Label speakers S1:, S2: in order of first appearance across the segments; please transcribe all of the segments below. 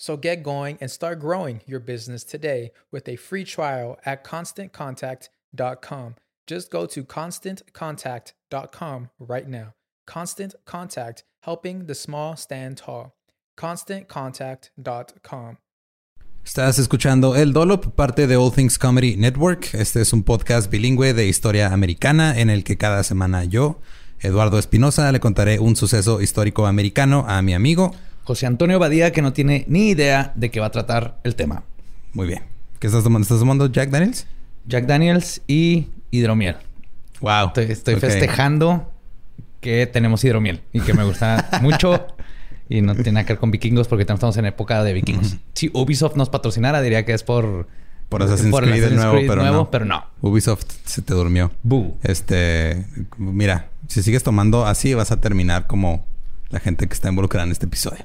S1: So get going and start growing your business today with a free trial at constantcontact.com. Just go to constantcontact.com right now. Constant Contact, helping the small stand tall. ConstantContact.com.
S2: Estás escuchando El Dolop, parte de All Things Comedy Network. Este es un podcast bilingüe de historia americana en el que cada semana yo, Eduardo Espinosa, le contaré un suceso histórico americano a mi amigo
S3: José Antonio Badía, que no tiene ni idea de qué va a tratar el tema.
S2: Muy bien. ¿Qué estás tomando? ¿Estás tomando Jack Daniels?
S3: Jack Daniels y hidromiel.
S2: Wow.
S3: Estoy, festejando que tenemos hidromiel y que me gusta mucho. Y no tiene nada que ver con vikingos porque estamos en época de vikingos. Si Ubisoft nos patrocinara, diría que es por...
S2: Por Assassin's Creed nuevo, pero, no.
S3: pero no.
S2: Ubisoft se te durmió. Este... Mira, si sigues tomando así vas a terminar como la gente que está involucrada en este episodio.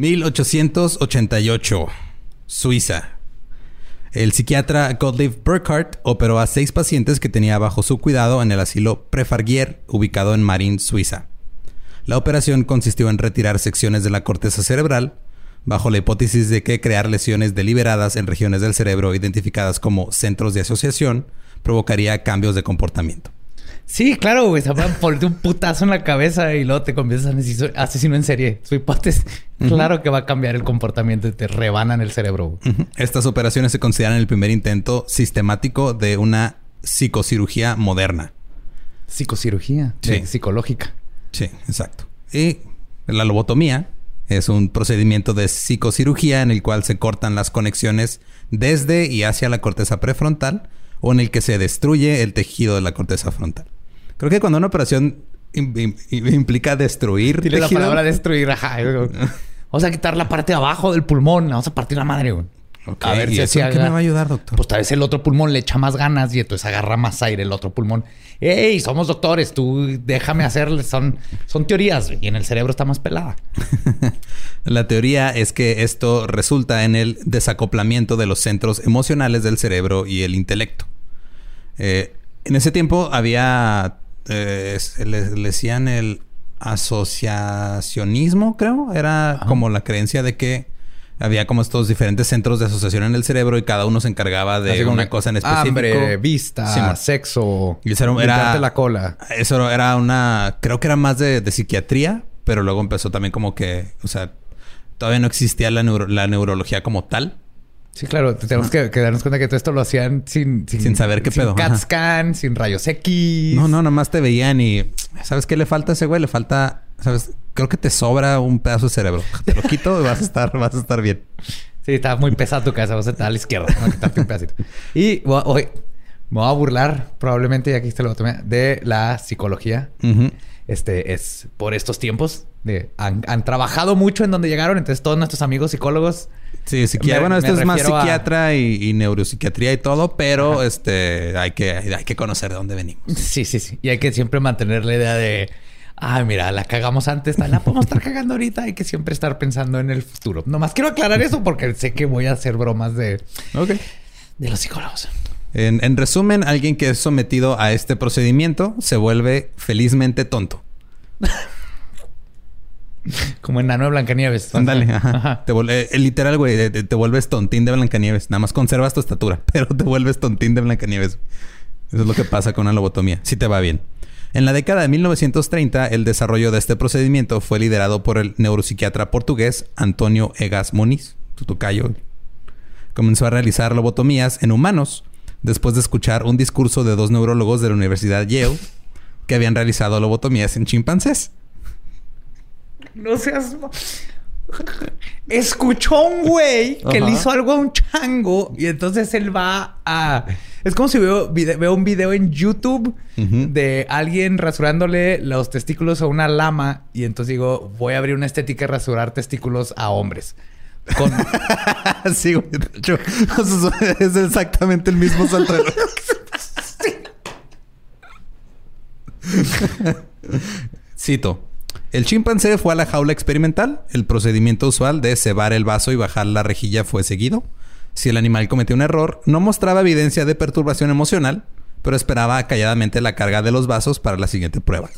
S2: ...1888... Suiza. El psiquiatra Gottlieb Burkhardt operó a seis pacientes que tenía bajo su cuidado en el asilo Prefargier, ubicado en Marin, Suiza. La operación consistió en retirar secciones de la corteza cerebral, bajo la hipótesis de que crear lesiones deliberadas en regiones del cerebro identificadas como centros de asociación provocaría cambios de comportamiento.
S3: Sí, claro, güey. Se van a ponerte un putazo en la cabeza y luego te conviertes en asesino en serie. Su hipótesis, claro que va a cambiar el comportamiento y te rebanan el cerebro.
S2: Estas operaciones se consideran el primer intento sistemático de una psicocirugía moderna.
S3: Psicocirugía, sí. psicológica.
S2: Sí, exacto. Y la lobotomía es un procedimiento de psicocirugía en el cual se cortan las conexiones desde y hacia la corteza prefrontal o en el que se destruye el tejido de la corteza frontal. Creo que cuando una operación implica destruir
S3: tejido... la palabra destruir, ajá. Vamos a quitar la parte de abajo del pulmón. Vamos a partir la madre, güey.
S2: Ok,
S3: A ver
S2: ¿y
S3: si
S2: eso
S3: así
S2: en qué
S3: haga-
S2: me va a ayudar, doctor?
S3: Pues tal vez el otro pulmón le echa más ganas y entonces agarra más aire el otro pulmón. ¡Ey! Somos doctores, tú déjame hacerle. Son, son teorías y en el cerebro está más pelada.
S2: La teoría es que esto resulta en el desacoplamiento de los centros emocionales del cerebro y el intelecto. Eh, en ese tiempo había, eh, le, le decían el asociacionismo, creo. Era como la creencia de que había como estos diferentes centros de asociación en el cerebro y cada uno se encargaba de una cosa en específico.
S3: Hambre, vista, sexo.
S2: Y eso era-
S3: la cola.
S2: Eso era una, creo que era más de, de psiquiatría, pero luego empezó también como que, o sea, todavía no existía la, neuro- la neurología como tal.
S3: Sí, claro. Tenemos que, que darnos cuenta que todo esto lo hacían sin...
S2: Sin saber qué
S3: sin
S2: pedo,
S3: CAT
S2: ajá.
S3: scan, sin rayos X.
S2: No, no, nomás te veían y, ¿sabes qué le falta a ese güey? Le falta, ¿sabes? Creo que te sobra un pedazo de cerebro. Te lo quito y vas a estar, vas a estar bien.
S3: Sí, está muy pesada tu cabeza. Vas a estar a la izquierda. Voy a quitarte un pedacito. Y voy a- hoy me voy a burlar, probablemente, ya que hiciste la lobotomía, de la psicología. Este es por estos tiempos. De, han, han trabajado mucho en donde llegaron. Entonces, todos nuestros amigos psicólogos.
S2: Sí, psiquiatra. Bueno, esto es más
S3: a-
S2: psiquiatra y, y neuropsiquiatría y todo, pero este hay que, hay que conocer de dónde venimos.
S3: Sí, sí, sí. Y hay que siempre mantener la idea de. Ay, mira, la cagamos antes, la podemos estar cagando ahorita. Hay que siempre estar pensando en el futuro. Nomás quiero aclarar eso porque sé que voy a hacer bromas de, de los psicólogos.
S2: En, en resumen, alguien que es sometido a este procedimiento se vuelve felizmente tonto.
S3: Como enano de Blancanieves.
S2: Ándale, ajá.
S3: Ajá.
S2: Te vuelve, eh, literal, güey, te, te vuelves tontín de Blancanieves. Nada más conservas tu estatura, pero te vuelves tontín de Blancanieves. Eso es lo que pasa con una lobotomía. Si te va bien. En la década de 1930, el desarrollo de este procedimiento fue liderado por el neuropsiquiatra portugués Antonio Egas Moniz, tu tocayo. Comenzó a realizar lobotomías en humanos después de escuchar un discurso de dos neurólogos de la Universidad Yale que habían realizado lobotomías en chimpancés.
S3: No seas. Escuchó a un güey que le hizo algo a un chango y entonces él va a. Es como si veo, veo un video en YouTube de alguien rasurándole los testículos a una lama y entonces digo, voy a abrir una estética de rasurar testículos a hombres. Con,
S2: sí, güey. De hecho, o sea, es exactamente el mismo salto. de- Cito. El chimpancé fue a la jaula experimental. El procedimiento usual de cebar el vaso y bajar la rejilla fue seguido. Si el animal cometió un error, no mostraba evidencia de perturbación emocional, pero esperaba calladamente la carga de los vasos para la siguiente prueba.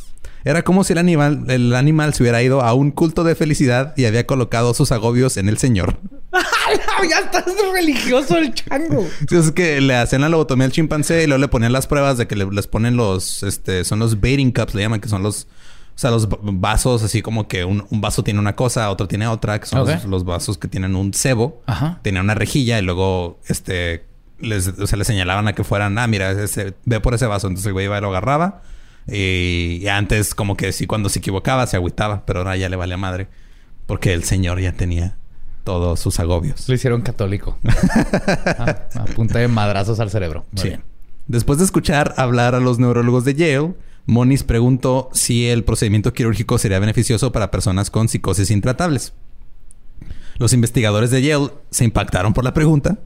S2: Era como si el animal, el animal se hubiera ido a un culto de felicidad y había colocado sus agobios en el señor.
S3: ya estás religioso el chango.
S2: Es que le hacían la lobotomía al chimpancé y luego le ponían las pruebas de que le- les ponen los, este, son los baiting cups, le llaman, que son los, sea, los vasos, así como que un, un vaso tiene una cosa, otro tiene otra, que son los, los vasos que tienen un cebo,
S3: Ajá.
S2: tenían una rejilla y luego, este, les, o sea, les señalaban a que fueran, ah, mira, ese- ve por ese vaso. Entonces el güey iba y lo agarraba. Y, y antes, como que sí, cuando se equivocaba, se agüitaba, pero ahora ya le valía madre. Porque el señor ya tenía todos sus agobios.
S3: Lo hicieron católico. Ah, a punta de madrazos al cerebro. Muy
S2: Sí.
S3: bien.
S2: Después de escuchar hablar a los neurólogos de Yale, Moniz preguntó si el procedimiento quirúrgico sería beneficioso para personas con psicosis intratables. Los investigadores de Yale se impactaron por la pregunta,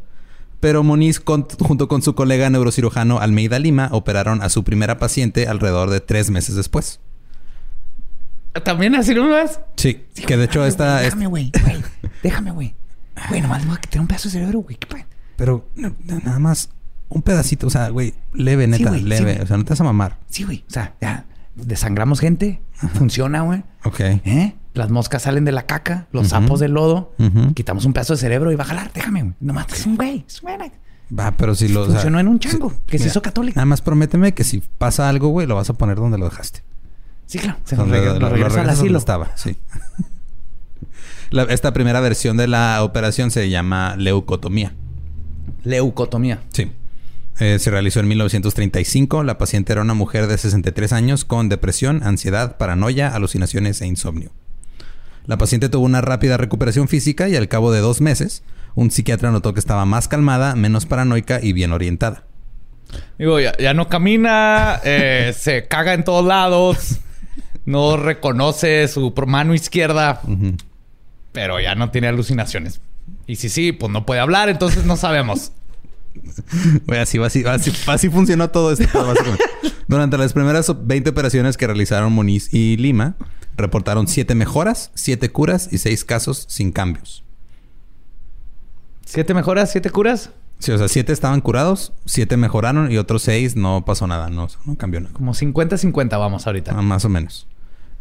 S2: pero Moniz, con- junto con su colega neurocirujano Almeida Lima, operaron a su primera paciente alrededor de tres meses después.
S3: ¿También así no ves?
S2: Sí, que de hecho esta... es-
S3: Déjame, güey. güey. Déjame, güey. Güey, nomás me voy a quitar un pedazo de cerebro, güey.
S2: Pero no, no, nada más un pedacito, o sea, güey, leve, neta,
S3: güey,
S2: leve. o sea, no te vas a mamar.
S3: Sí, güey. O sea, ya desangramos gente. Funciona, güey.
S2: Ok.
S3: ¿Eh? Las moscas salen de la caca, los
S2: Ujú.
S3: sapos del lodo. Quitamos un pedazo de cerebro y va a jalar. Déjame, güey. Nomás es un güey. Es buena.
S2: Va, pero si lo... o sea,
S3: Funcionó en un chango que se
S2: mira,
S3: hizo católico.
S2: Nada más prométeme que si pasa algo, güey, lo vas a poner donde lo dejaste.
S3: Sí, claro. Se
S2: Donde- lo-
S3: nos
S2: lo
S3: regresa al asilo.
S2: estaba, sí. La- esta primera versión de la operación se llama leucotomía.
S3: Leucotomía.
S2: Sí. Eh, se realizó en 1935. La paciente era una mujer de 63 años con depresión, ansiedad, paranoia, alucinaciones e insomnio. La paciente tuvo una rápida recuperación física y al cabo de dos meses, un psiquiatra notó que estaba más calmada, menos paranoica y bien orientada.
S3: Digo, ya, ya no camina, eh, se caga en todos lados, no reconoce su mano izquierda, pero ya no tiene alucinaciones. Y si sí, pues no puede hablar, entonces no sabemos.
S2: Güey, así, así, así, así funcionó todo esto. Durante las primeras 20 operaciones que realizaron Moniz y Lima, reportaron 7 mejoras, 7 curas y 6 casos sin cambios.
S3: ¿Siete mejoras, siete curas?
S2: Sí, o sea, 7 estaban curados, 7 mejoraron y otros 6 no pasó nada, no, no cambió nada.
S3: Como 50-50 vamos ahorita.
S2: Ah, más o menos.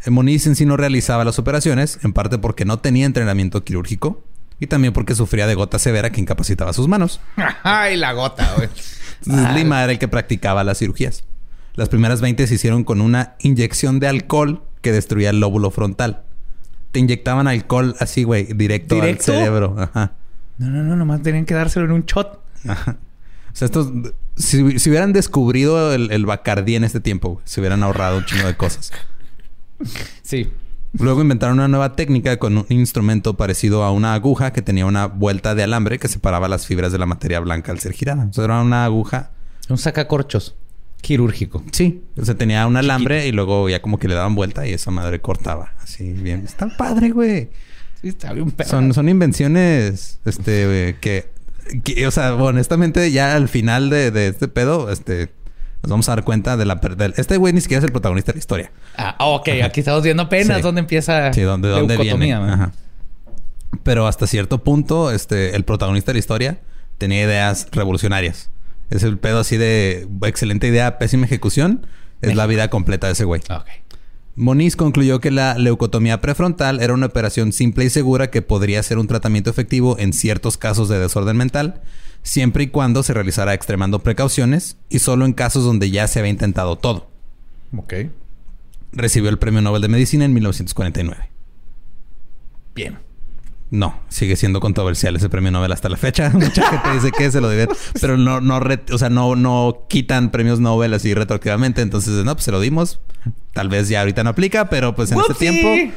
S2: Eh, Moniz en sí no realizaba las operaciones, en parte porque no tenía entrenamiento quirúrgico y también porque sufría de gota severa que incapacitaba sus manos.
S3: Ay, la gota, güey.
S2: Entonces, Lima era el que practicaba las cirugías. Las primeras 20 se hicieron con una inyección de alcohol que destruía el lóbulo frontal. Te inyectaban alcohol así, güey, directo,
S3: ¿Directo?
S2: al cerebro. Ajá.
S3: No, no, no, nomás tenían que dárselo en un shot.
S2: Ajá. O sea, estos... Si, si hubieran descubrido el, el Bacardí en este tiempo, güey, se hubieran ahorrado un chingo de cosas.
S3: Sí.
S2: Luego inventaron una nueva técnica con un instrumento parecido a una aguja que tenía una vuelta de alambre que separaba las fibras de la materia blanca al ser girada. O sea, era una aguja.
S3: Un sacacorchos quirúrgico.
S2: Sí. O sea, tenía un alambre y luego ya como que le daban vuelta y esa madre cortaba. Así bien. Está padre, güey.
S3: Sí, está bien perro.
S2: Son, son invenciones, este, güey, que, que, o sea, honestamente, ya al final de, de este pedo, este, nos vamos a dar cuenta de la... del- este güey ni siquiera es el protagonista de la historia.
S3: Ah, ok. Aquí estamos viendo apenas
S2: Sí.
S3: dónde empieza
S2: Sí, ¿dónde,
S3: la
S2: dónde viene? Ajá. Pero hasta cierto punto, este, el protagonista de la historia tenía ideas revolucionarias. Es el pedo así de excelente idea, pésima ejecución. Es la vida completa de ese güey.
S3: Ok.
S2: Moniz concluyó que la leucotomía prefrontal era una operación simple y segura que podría ser un tratamiento efectivo en ciertos casos de desorden mental, siempre y cuando se realizara extremando precauciones y solo en casos donde ya se había intentado todo.
S3: Ok.
S2: Recibió el Premio Nobel de Medicina en 1949.
S3: Bien.
S2: No, sigue siendo controversial ese premio Nobel hasta la fecha. Mucha gente dice que se lo debe, pero no, no, re- o sea, no, no quitan premios Nobel así retroactivamente. Entonces, no, pues se lo dimos. Tal vez ya ahorita no aplica, pero pues en este
S3: ¡Whoopsie!
S2: tiempo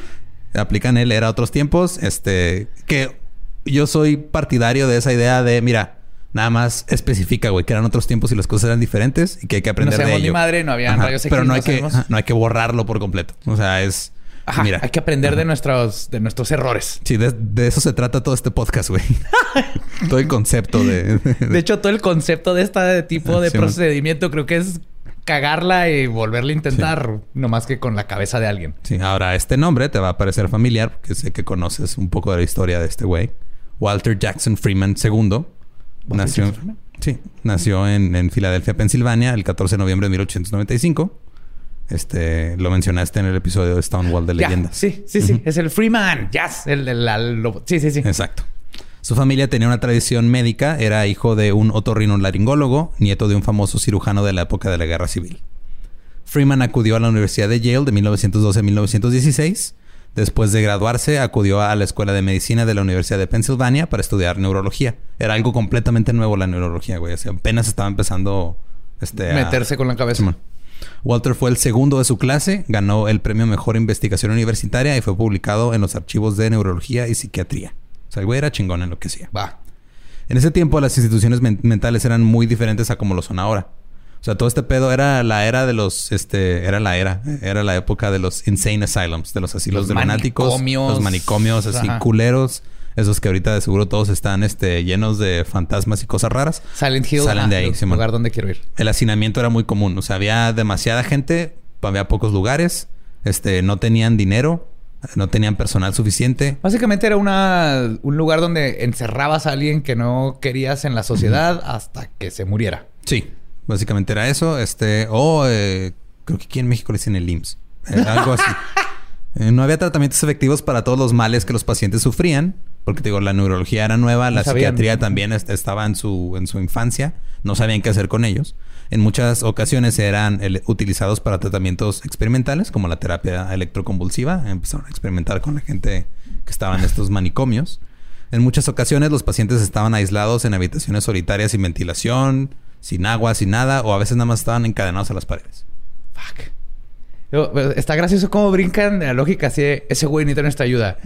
S2: aplican él, era otros tiempos. Este, que yo soy partidario de esa idea de, mira, nada más especifica, güey, que eran otros tiempos y las cosas eran diferentes y que hay que aprender de
S3: sabemos ni
S2: ello.
S3: madre, no X,
S2: Pero no
S3: no
S2: hay que, no hay que borrarlo por completo. O sea, es,
S3: Ajá.
S2: mira,
S3: hay que aprender de nuestros, de nuestros errores.
S2: Sí, de, de eso se trata todo este podcast, güey. todo el concepto de...
S3: De hecho, todo el concepto de este tipo de
S2: Sí, man.
S3: procedimiento creo que es cagarla y volverla a intentar, no más que con la cabeza de alguien.
S2: Sí, ahora este nombre te va a parecer familiar, porque sé que conoces un poco de la historia de este güey. Walter Jackson Freeman II. Nació,
S3: Freeman?
S2: sí, nació en, en Filadelfia, Pensilvania, el 14 de noviembre de 1895. Este, lo mencionaste en el episodio de Stonewall de Leyendas.
S3: Sí, sí, sí. Es el Freeman. Yes. El, el- la- lo- sí, sí, sí.
S2: Exacto. Su familia tenía una tradición médica, era hijo de un otorrinolaringólogo, nieto de un famoso cirujano de la época de la Guerra Civil. Freeman acudió a la Universidad de Yale de 1912 a 1916. Después de graduarse, acudió a la Escuela de Medicina de la Universidad de Pensilvania para estudiar neurología. Era algo completamente nuevo la neurología, güey. O sea, apenas estaba empezando este, a-
S3: Meterse con la cabeza.
S2: Walter fue el segundo de su clase, ganó el premio Mejor Investigación Universitaria y fue publicado en los archivos de neurología y psiquiatría. O sea, el güey era chingón en lo que hacía.
S3: Va.
S2: En ese tiempo las instituciones men- mentales eran muy diferentes a como lo son ahora. O sea, todo este pedo era la era de los, este, era la era, era la época de los insane asylums, de los asilos
S3: Los
S2: de
S3: manicomios.
S2: los manicomios así
S3: Ajá.
S2: culeros, esos que ahorita de seguro todos están, este, llenos de fantasmas y cosas raras.
S3: Silent Hill.
S2: Salen de
S3: ah,
S2: ahí,
S3: el
S2: Simón.
S3: lugar donde quiero ir.
S2: El hacinamiento era muy común. O sea, había demasiada gente, había pocos lugares, este, no tenían dinero, no tenían personal suficiente.
S3: Básicamente era una, un lugar donde encerrabas a alguien que no querías en la sociedad hasta que se muriera.
S2: Sí, básicamente era eso. Este, o eh, creo que aquí en México le dicen el IMSS. Eh, algo así. Eh, no había tratamientos efectivos para todos los males que los pacientes sufrían. Porque te digo, la neurología era nueva, la
S3: sabían.
S2: psiquiatría también est- estaba en su, en su infancia. No sabían qué hacer con ellos. En muchas ocasiones eran el- utilizados para tratamientos experimentales, como la terapia electroconvulsiva. Empezaron a experimentar con la gente que estaba en estos manicomios. En muchas ocasiones los pacientes estaban aislados en habitaciones solitarias sin ventilación, sin agua, sin nada, o a veces nada más estaban encadenados a las paredes.
S3: Fuck. Yo, pero está gracioso cómo brincan de la lógica así de ese güey necesita nuestra ayuda.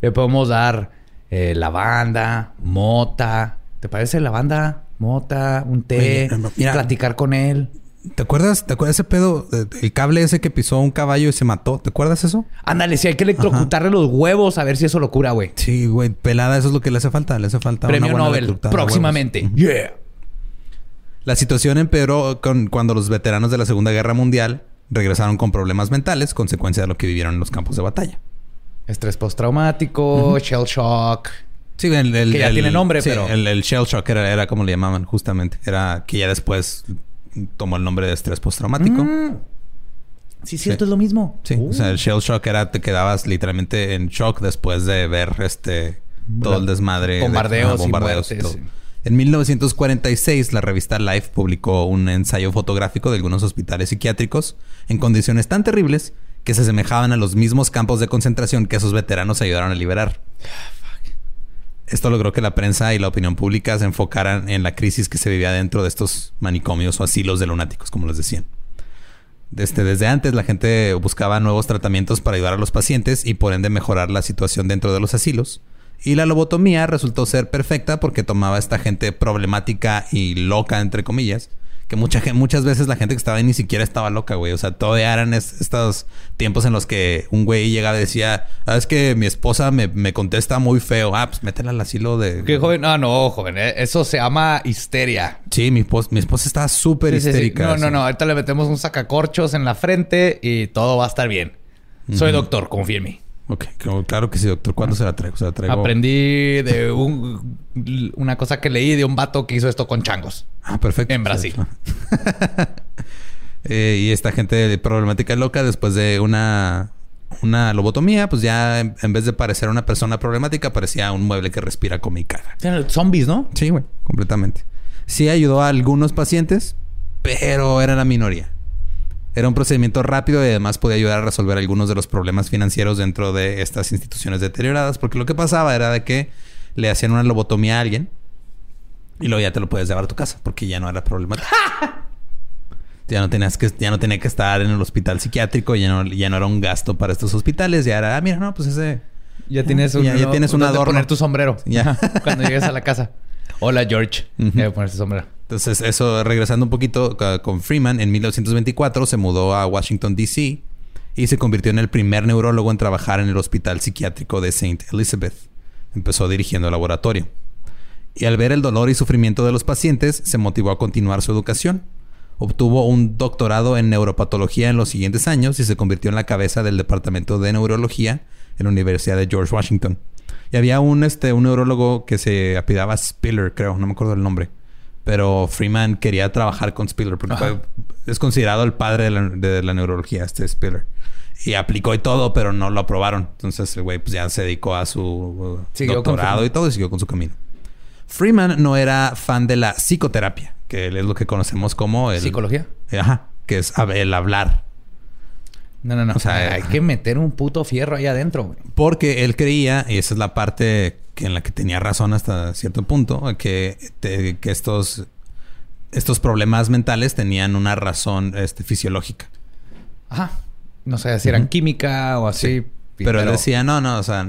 S3: Le podemos dar eh, lavanda, mota. ¿Te parece lavanda, mota, un té?
S2: Oye, mira.
S3: platicar con él.
S2: ¿Te acuerdas? ¿Te acuerdas ese pedo? El cable ese que pisó un caballo y se mató. ¿Te acuerdas eso?
S3: Ándale, si hay que electrocutarle los huevos a ver si eso lo cura, güey.
S2: Sí, güey. Pelada, eso es lo que le hace falta. Le hace falta
S3: Premio
S2: una buena
S3: Nobel próximamente. Yeah.
S2: La situación empeoró con, cuando los veteranos de la Segunda Guerra Mundial regresaron con problemas mentales, consecuencia de lo que vivieron en los campos de batalla.
S3: Estrés postraumático, shell shock.
S2: Sí, el, el-
S3: Que ya
S2: el-
S3: tiene nombre,
S2: sí,
S3: pero-
S2: El, el shell shock era, era como le llamaban, justamente. Era que ya después tomó el nombre de estrés postraumático.
S3: Mm. Sí, cierto,
S2: Sí.
S3: es lo mismo.
S2: Sí,
S3: Uh.
S2: o sea, el shell shock era te quedabas literalmente en shock después de ver este todo el desmadre, de-
S3: Bombardeos
S2: ajá,
S3: y
S2: bombardeos y
S3: muertes,
S2: todo.
S3: sí.
S2: En 1946, la revista Life publicó un ensayo fotográfico de algunos hospitales psiquiátricos en condiciones tan terribles que se asemejaban a los mismos campos de concentración que esos veteranos ayudaron a liberar. Esto logró que la prensa y la opinión pública se enfocaran en la crisis que se vivía dentro de estos manicomios o asilos de lunáticos, como les decían. Desde, desde antes la gente buscaba nuevos tratamientos para ayudar a los pacientes y por ende mejorar la situación dentro de los asilos. Y la lobotomía resultó ser perfecta porque tomaba a esta gente problemática y loca, entre comillas, que mucha, muchas veces la gente que estaba ahí ni siquiera estaba loca, güey. O sea, todavía eran es- estos tiempos en los que un güey llegaba y decía, ah, es que mi esposa me, me contesta muy feo. Ah, pues métela al asilo de...
S3: ¿Qué joven? No, no, joven. eh, Eso se llama histeria.
S2: Sí, mi, pos- mi esposa estaba súper
S3: Sí, sí, sí.
S2: histérica.
S3: No, no,
S2: así.
S3: no. Ahorita le metemos un sacacorchos en la frente y todo va a estar bien. Soy doctor, confía en mí.
S2: Ok, claro- que sí, doctor. ¿Cuándo se la traigo? Se la traigo...
S3: Aprendí de un- una cosa que leí de un vato que hizo esto con changos.
S2: Ah, perfecto.
S3: En Brasil.
S2: Eh, y esta gente de problemática loca, después de una, una lobotomía, pues ya en, en vez de parecer una persona problemática, parecía un mueble que respira, come y caga.
S3: Zombies, ¿no?
S2: Sí, güey, completamente. Sí ayudó a algunos pacientes, pero era la minoría. Era un procedimiento rápido y además podía ayudar a resolver algunos de los problemas financieros dentro de estas instituciones deterioradas, porque lo que pasaba era de que le hacían una lobotomía a alguien y luego ya te lo puedes llevar a tu casa, porque ya no era problemático. ya no tenías que, ya no tenía que estar en el hospital psiquiátrico, ya no, ya no era un gasto para estos hospitales, ya era, ah, mira, no, pues ese.
S3: Ya tienes un,
S2: Ya- ya tienes un adorno.
S3: poner tu sombrero.
S2: Ya.
S3: Cuando llegues a la casa. Hola, George.
S2: Ujú.
S3: Ya voy a poner tu sombrero.
S2: Entonces, eso, regresando un poquito con Freeman, en 1924 se mudó a Washington, D.C. y se convirtió en el primer neurólogo en trabajar en el hospital psiquiátrico de St. Elizabeth. Empezó dirigiendo el laboratorio. Y al ver el dolor y sufrimiento de los pacientes, se motivó a continuar su educación. Obtuvo un doctorado en neuropatología en los siguientes años y se convirtió en la cabeza del departamento de neurología en la Universidad de George Washington. Y había un, este, un neurólogo que se apellidaba Spiller, creo, no me acuerdo el nombre. Pero Freeman quería trabajar con Spiller porque fue- es considerado el padre de la, de la neurología, este Spiller. Y aplicó y todo, pero no lo aprobaron. Entonces el güey pues, ya se dedicó a su uh, doctorado y todo y siguió con su camino. Freeman no era fan de la psicoterapia, que es lo que conocemos como el...
S3: ¿Psicología?
S2: Ajá, que es el hablar.
S3: No, no, no.
S2: O sea,
S3: hay que meter un puto fierro ahí adentro, güey.
S2: Porque él creía, y esa es la parte que en la que tenía razón hasta cierto punto, que, te- que estos, estos problemas mentales tenían una razón este, fisiológica.
S3: Ajá. No sé si eran química o así.
S2: Pero, él decía, no, no, o sea,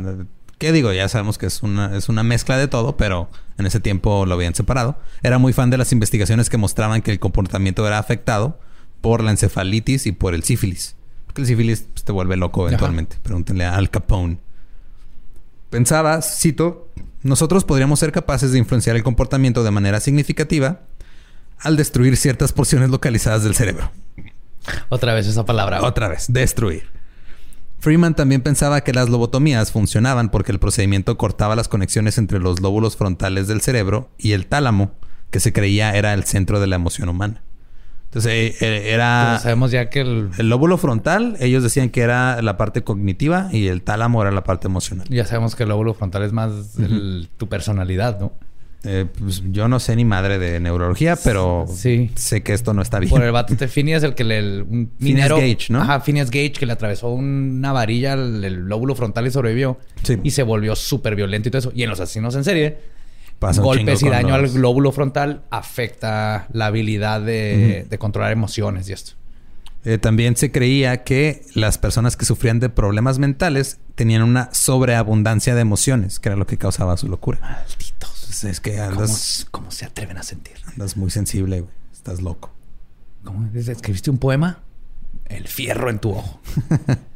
S2: ¿qué digo? Ya sabemos que es una, es una mezcla de todo, pero en ese tiempo lo habían separado. Era muy fan de las investigaciones que mostraban que el comportamiento era afectado por la encefalitis y por el sífilis. Porque el sífilis pues, te vuelve loco eventualmente. Pregúntenle a Al Capone. Pensaba, cito, nosotros podríamos ser capaces de influenciar el comportamiento de manera significativa al destruir ciertas porciones localizadas del cerebro.
S3: Otra vez esa palabra.
S2: Otra vez, destruir. Freeman también pensaba que las lobotomías funcionaban porque el procedimiento cortaba las conexiones entre los lóbulos frontales del cerebro y el tálamo, que se creía era el centro de la emoción humana. Entonces, eh, eh, era
S3: Pero sabemos ya que el...
S2: el lóbulo frontal, ellos decían que era la parte cognitiva y el tálamo era la parte emocional.
S3: Ya sabemos que el lóbulo frontal es más el- tu personalidad, ¿no?
S2: Eh, pues, yo no sé ni madre de neurología, pero
S3: Sí.
S2: sé que esto no está bien.
S3: Por el vato de Phineas, el que le... el- un
S2: Phineas Gage, ¿no?
S3: Ajá, Phineas Gage, que le atravesó una varilla al el lóbulo frontal y sobrevivió.
S2: Sí.
S3: Y se volvió súper violento y todo eso. Y en los asesinos en serie,
S2: Pasa
S3: golpes y daño
S2: los-
S3: al glóbulo frontal afecta la habilidad de, de controlar emociones y esto.
S2: Eh, también se creía que las personas que sufrían de problemas mentales tenían una sobreabundancia de emociones, que era lo que causaba su locura.
S3: Malditos.
S2: Entonces, es que
S3: ¿Cómo,
S2: andas,
S3: cómo se atreven a sentir?
S2: andas muy sensible, güey. Estás loco.
S3: ¿Cómo es? ¿Escribiste un poema? El fierro en tu ojo.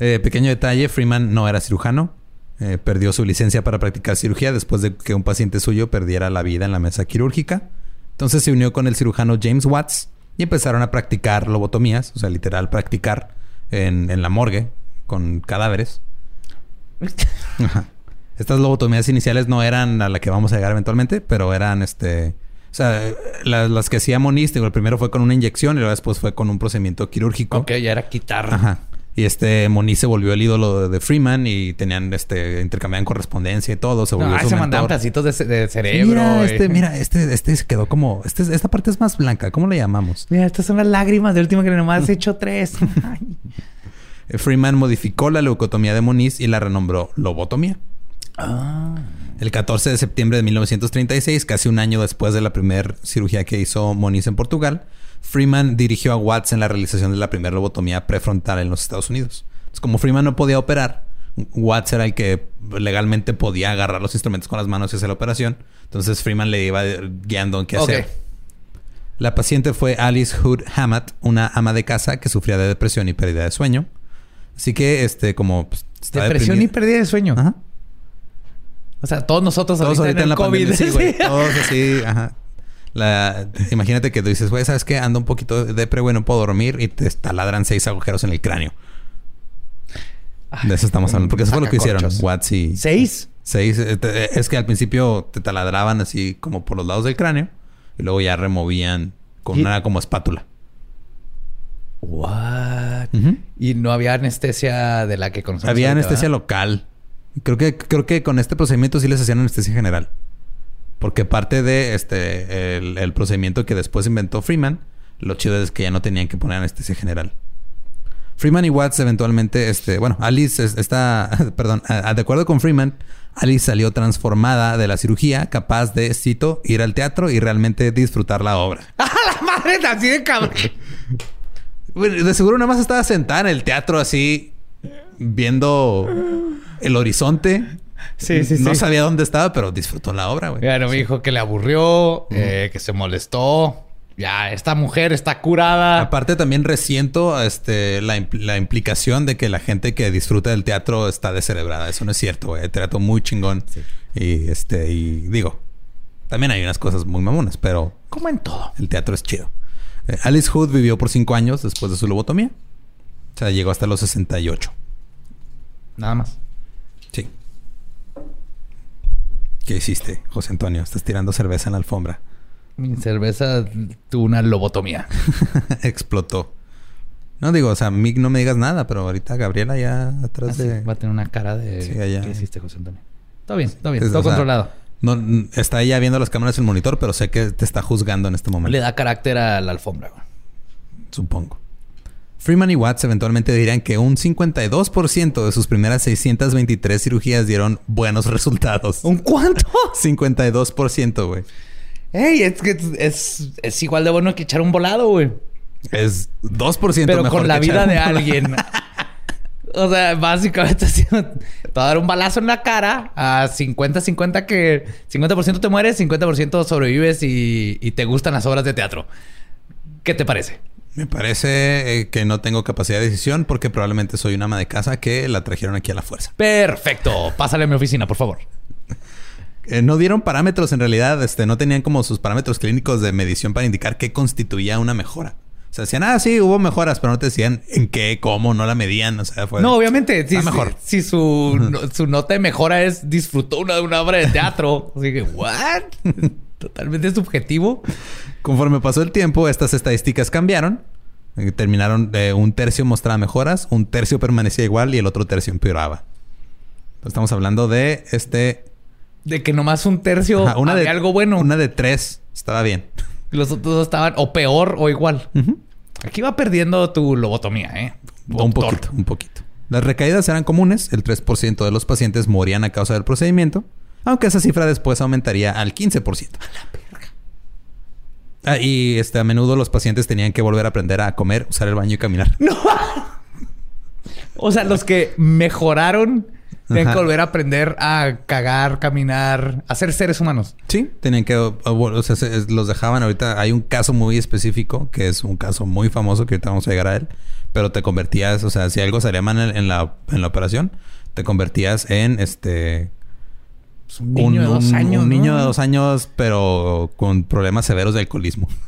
S2: Eh, pequeño detalle, Freeman no era cirujano. Eh, perdió su licencia para practicar cirugía después de que un paciente suyo perdiera la vida en la mesa quirúrgica. Entonces se unió con el cirujano James Watts y empezaron a practicar lobotomías, o sea, literal practicar en, en la morgue con cadáveres. Ajá. Estas lobotomías iniciales no eran a la que vamos a llegar eventualmente, pero eran este. O sea, las, las que hacía Moniz, digo, el primero fue con una inyección y luego después fue con un procedimiento quirúrgico.
S3: Ok, ya era quitar.
S2: Ajá. Y este Moniz se volvió el ídolo de Freeman y tenían este intercambiaban correspondencia y todo. Se volvió
S3: No,
S2: su
S3: se mandaban pedacitos de, cerebro.
S2: mira, este, mira, este, este se quedó como. Este, esta parte es más blanca. ¿Cómo le llamamos?
S3: Mira, estas son las lágrimas de última que nomás he hecho tres.
S2: Eh, Freeman modificó la leucotomía de Moniz y la renombró lobotomía.
S3: Ah.
S2: El 14 de septiembre de 1936, casi un año después de la primera cirugía que hizo Moniz en Portugal, Freeman dirigió a Watts en la realización de la primera lobotomía prefrontal en los Estados Unidos. Entonces, como Freeman no podía operar, Watts era el que legalmente podía agarrar los instrumentos con las manos y hacer la operación. Entonces Freeman le iba guiando en qué hacer. La paciente fue Alice Hood Hammett, una ama de casa que sufría de depresión y pérdida de sueño. Así que, este, como... pues,
S3: Depresión y pérdida de sueño.
S2: Ajá.
S3: O sea, todos nosotros
S2: Todos ahorita en,
S3: el
S2: la
S3: COVID.
S2: pandemia. Sí, güey.
S3: Sí.
S2: Todos así, ajá. La, imagínate que tú dices, güey, ¿sabes qué? Ando un poquito de depre, güey, no puedo dormir y te taladran seis agujeros en el cráneo. De eso estamos hablando. Porque eso fue lo que hicieron. Watts y...
S3: ¿Seis?
S2: Seis. eh, te- Es que al principio te taladraban así como por los lados del cráneo y luego ya removían con
S3: Y-
S2: una como espátula.
S3: What? Y no había anestesia de la que conocemos.
S2: Había
S3: ahorita,
S2: anestesia
S3: ¿verdad?
S2: local. Creo que, creo que con este procedimiento sí les hacían anestesia general. Porque parte de este el, el procedimiento que después inventó Freeman, lo chido es que ya no tenían que poner anestesia general. Freeman y Watts eventualmente, este, bueno, Alice es- está, perdón, a- a- de acuerdo con Freeman, Alice salió transformada de la cirugía, capaz de, cito, ir al teatro y realmente disfrutar la obra.
S3: ¡Ah, la madre! Así de cabrón.
S2: De seguro nada más estaba sentada en el teatro así, viendo el horizonte.
S3: Sí, sí,
S2: No
S3: sí.
S2: sabía dónde estaba, pero disfrutó la obra, güey.
S3: Bueno, me dijo que le aburrió, eh, que se molestó. Ya, esta mujer está curada.
S2: Aparte también resiento este, la, impl- la implicación de que la gente que disfruta del teatro está descerebrada. Eso no es cierto, güey. El teatro muy chingón. Y este, y digo, también hay unas cosas muy mamonas, pero
S3: Como en todo.
S2: el teatro es chido. Eh, Alice Hood vivió por cinco años después de su lobotomía. O sea, llegó hasta los 68.
S3: Nada más.
S2: Sí. ¿Qué hiciste, José Antonio? Estás tirando cerveza en la alfombra.
S3: Mi cerveza tuvo una lobotomía.
S2: Explotó. No digo, o sea, Mick, no me digas nada, pero ahorita Gabriela ya atrás
S3: Así,
S2: de...
S3: Va a tener una cara de...
S2: Sí, allá.
S3: ¿Qué hiciste, José Antonio? Todo bien, todo bien. Todo
S2: sea,
S3: controlado.
S2: No, está ella viendo las cámaras en el monitor, pero sé que te está juzgando en este momento.
S3: Le da carácter a la alfombra. güey.
S2: Supongo. Freeman y Watts eventualmente dirían que un 52% de sus primeras 623 cirugías dieron buenos resultados.
S3: ¿Un cuánto?
S2: 52%, güey.
S3: Ey, es que es, es igual de bueno que echar un volado, güey.
S2: Es 2%
S3: Pero
S2: mejor
S3: con la
S2: que
S3: vida de alguien. o sea, básicamente te va a dar un balazo en la cara a 50-50 que 50% te mueres, 50% sobrevives y, y te gustan las obras de teatro. ¿Qué te parece?
S2: Me parece eh, que no tengo capacidad de decisión porque probablemente soy una ama de casa que la trajeron aquí a la fuerza.
S3: Perfecto. Pásale a mi oficina, por favor.
S2: Eh, no dieron parámetros en realidad, este, no tenían como sus parámetros clínicos de medición para indicar qué constituía una mejora. O sea, decían, ah, sí, hubo mejoras, pero no te decían en qué, cómo, no la medían. O sea, fue.
S3: No, obviamente. Si,
S2: mejor.
S3: Si, si su, no- su nota de mejora es disfrutó una, una obra de teatro. Así que, ¿what? Totalmente subjetivo.
S2: Conforme pasó el tiempo, estas estadísticas cambiaron. Eh, Terminaron de un tercio mostraba mejoras, un tercio permanecía igual y el otro tercio empeoraba. Entonces, estamos hablando de este.
S3: De que nomás un tercio
S2: ajá,
S3: había algo bueno.
S2: Una de tres estaba bien.
S3: Los otros dos estaban o peor o igual. Aquí va perdiendo tu lobotomía, ¿eh?
S2: Un poquito, un poquito. Las recaídas eran comunes. El 3% de los pacientes morían a causa del procedimiento. Aunque esa cifra después aumentaría al 15%. Ah, y este, a menudo los pacientes tenían que volver a aprender a comer, usar el baño y caminar.
S3: O sea, los que mejoraron Tienen que volver a aprender a cagar, caminar, a ser seres humanos.
S2: Sí, tenían que, o- o sea, se- los dejaban ahorita. Hay un caso muy específico que es un caso muy famoso que ahorita vamos a llegar a él, pero te convertías, o sea, si algo salía mal en, en la, en la operación, te convertías en este
S3: Un niño de dos años.
S2: un
S3: ¿no?
S2: niño de dos años, pero con problemas severos de alcoholismo.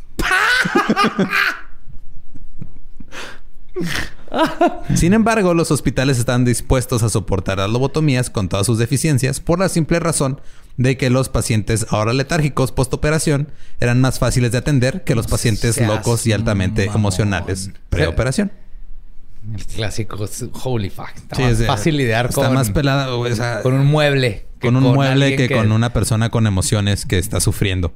S2: Sin embargo, los hospitales están dispuestos a soportar las lobotomías con todas sus deficiencias por la simple razón de que los pacientes ahora letárgicos postoperación eran más fáciles de atender que los pacientes locos y altamente emocionales preoperación.
S3: El clásico holy fuck. Está
S2: Sí,
S3: más
S2: de-
S3: fácil lidiar
S2: está
S3: con,
S2: más pelada, o sea,
S3: con un mueble. que
S2: con un mueble
S3: alguien
S2: que, con una persona con emociones que está sufriendo.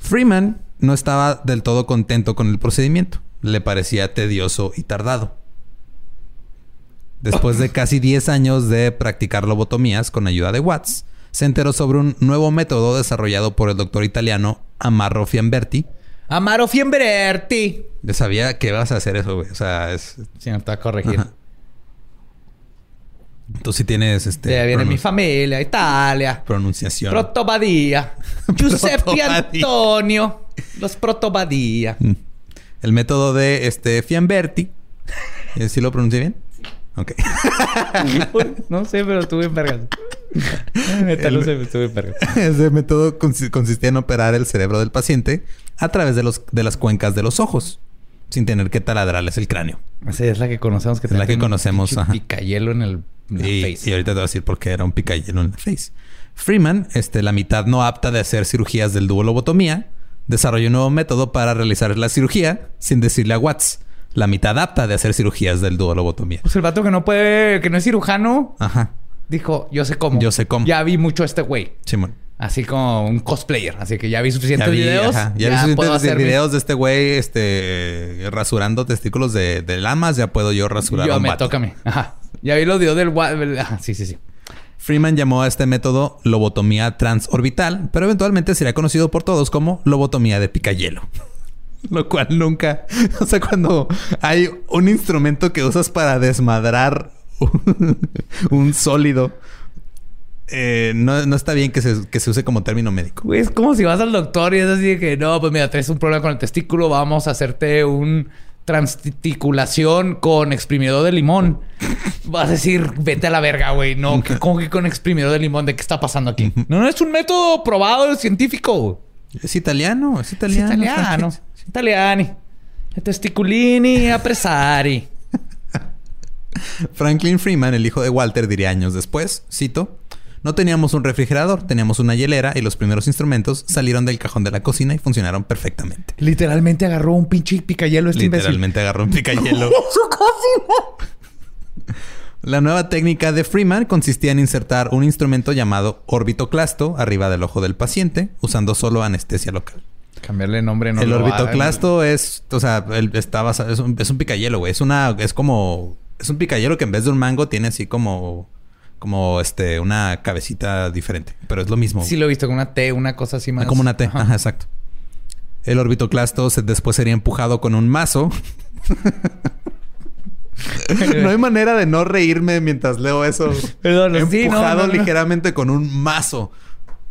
S2: Freeman no estaba del todo contento con el procedimiento. Le parecía tedioso y tardado. Después de casi 10 años de practicar lobotomías con ayuda de Watts, se enteró sobre un nuevo método desarrollado por el doctor italiano Amarro Fiamberti.
S3: Amaro Fiemberti.
S2: Sabía que ibas a hacer eso, güey. O sea, es...
S3: Sí, no te va a corregir.
S2: Ajá. Tú sí tienes este...
S3: Ya viene mi familia, Italia.
S2: Pronunciación.
S3: Protobadía. Giuseppe. Antonio. Los Protobadía.
S2: Mm. El método de este Fiamberti. ¿Sí lo pronuncié bien? Ok.
S3: no sé, pero estuve en vergas. Neta,
S2: El-
S3: no sé, estuve en vergas.
S2: Ese método consi- consistía en operar el cerebro del paciente a través de, los, de las cuencas de los ojos, sin tener que taladrarles el cráneo.
S3: Esa es la que conocemos que
S2: Es la que
S3: un
S2: conocemos, ajá.
S3: Picayelo en el en la
S2: Y,
S3: face.
S2: y ahorita te voy a decir por qué era un picayelo en la face. Freeman, este, la mitad no apta de hacer cirugías del lobotomía, desarrolló un nuevo método para realizar la cirugía sin decirle a Watts. La mitad apta de hacer cirugías del lobotomía.
S3: Pues el vato que no puede, que no es cirujano,
S2: Ajá.
S3: dijo, yo sé cómo.
S2: Yo sé cómo.
S3: Ya vi mucho a este güey.
S2: Simón.
S3: Así como un cosplayer. Así que ya vi suficientes
S2: Ya vi,
S3: videos.
S2: ajá, ya vi suficientes videos de este güey este, rasurando testículos de, de lamas. Ya puedo yo rasurar a
S3: Yo
S2: un
S3: me
S2: vato.
S3: toca a mí. Ajá. Ya vi los videos del... Ajá, sí, sí, sí.
S2: Freeman llamó a este método lobotomía transorbital, pero eventualmente sería conocido por todos como lobotomía de picayelo. Lo cual nunca... O sea, cuando hay un instrumento que usas para desmadrar un sólido, eh, no, no está bien que se, que se use como término médico.
S3: Güey, es como si vas al doctor y es así de que no, pues mira, traes un problema con el testículo, vamos a hacerte un transticulación con exprimidor de limón. Vas a decir, vete a la verga, güey. No, ¿cómo que con exprimidor de limón? ¿De qué está pasando aquí? No, no, es un método probado científico.
S2: Es italiano, es
S3: Es
S2: italiano.
S3: italiano.
S2: Francis.
S3: Es italiani. Testiculini apresari.
S2: Franklin Freeman, el hijo de Walter, diría años después, cito, no teníamos un refrigerador, teníamos una hielera y los primeros instrumentos salieron del cajón de la cocina y funcionaron perfectamente.
S3: Literalmente agarró un pinche picayelo este imbécil.
S2: Literalmente agarró un picayelo. La nueva técnica de Freeman consistía en insertar un instrumento llamado orbitoclasto arriba del ojo del paciente, usando solo anestesia local.
S3: Cambiarle nombre no
S2: el
S3: lo va a-
S2: orbitoclasto es, o sea, el- está basado- es un, es un picayelo, güey. Es una, es como, es un picayelo que en vez de un mango tiene así como, como este, una cabecita diferente. Pero es lo mismo.
S3: Sí lo he visto con una T, una cosa así más.
S2: como una T.
S3: Ajá.
S2: Ajá, exacto. El orbitoclasto se- después sería empujado con un mazo. no hay manera de no reírme mientras leo eso.
S3: Perdón, sí, no,
S2: empujado
S3: no, no.
S2: ligeramente con un mazo.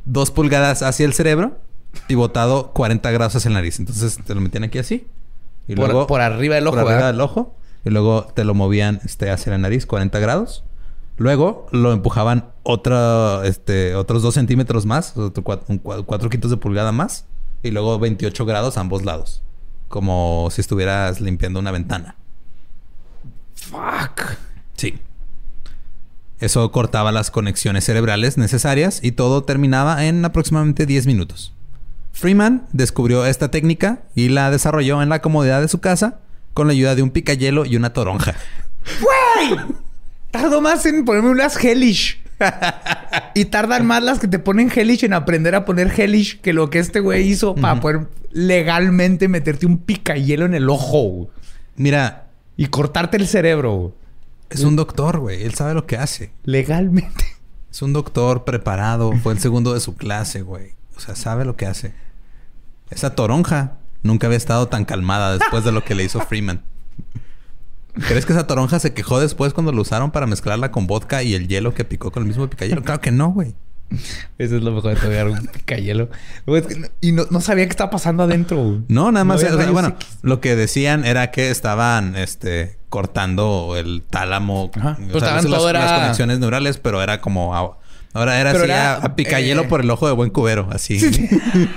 S2: Dos pulgadas hacia el cerebro y botado 40 grados hacia la nariz. Entonces te lo metían aquí así. Y
S3: Por,
S2: luego
S3: por arriba del ojo,
S2: por arriba del ojo. Y luego te lo movían este, hacia la nariz 40 grados. Luego lo empujaban otra, este, otros 2 centímetros más. Otro un cuatro quintos de pulgada más. Y luego 28 grados a ambos lados. Como si estuvieras limpiando una ventana.
S3: Fuck.
S2: Sí. Eso cortaba las conexiones cerebrales necesarias y todo terminaba en aproximadamente 10 minutos. Freeman descubrió esta técnica y la desarrolló en la comodidad de su casa con la ayuda de un picayelo y una toronja.
S3: Tardo más en ponerme unas Hellish. y tardan más las que te ponen Hellish en aprender a poner Hellish que lo que este güey hizo para poder legalmente meterte un picayelo en el ojo.
S2: Mira,
S3: y cortarte el cerebro.
S2: es un doctor, güey. Él sabe lo que hace.
S3: Legalmente.
S2: Es un doctor preparado. Fue el segundo de su clase, güey. O sea, sabe lo que hace. Esa toronja nunca había estado tan calmada después de lo que le hizo Freeman. ¿Crees que esa toronja se quejó después cuando lo usaron para mezclarla con vodka y el hielo que picó con el mismo picayelo? Claro que no, güey.
S3: Eso es lo mejor de tocar un picayelo. Y no, no sabía qué estaba pasando adentro.
S2: No, nada más.
S3: No
S2: bueno, lo que decían era que estaban este, cortando el tálamo.
S3: Ajá.
S2: O sea,
S3: estaban
S2: las, conexiones neurales, pero era como. a- ahora era
S3: Pero
S2: así
S3: era,
S2: a, a picayelo
S3: eh,
S2: por el ojo de buen cubero, así.
S3: Sí, sí,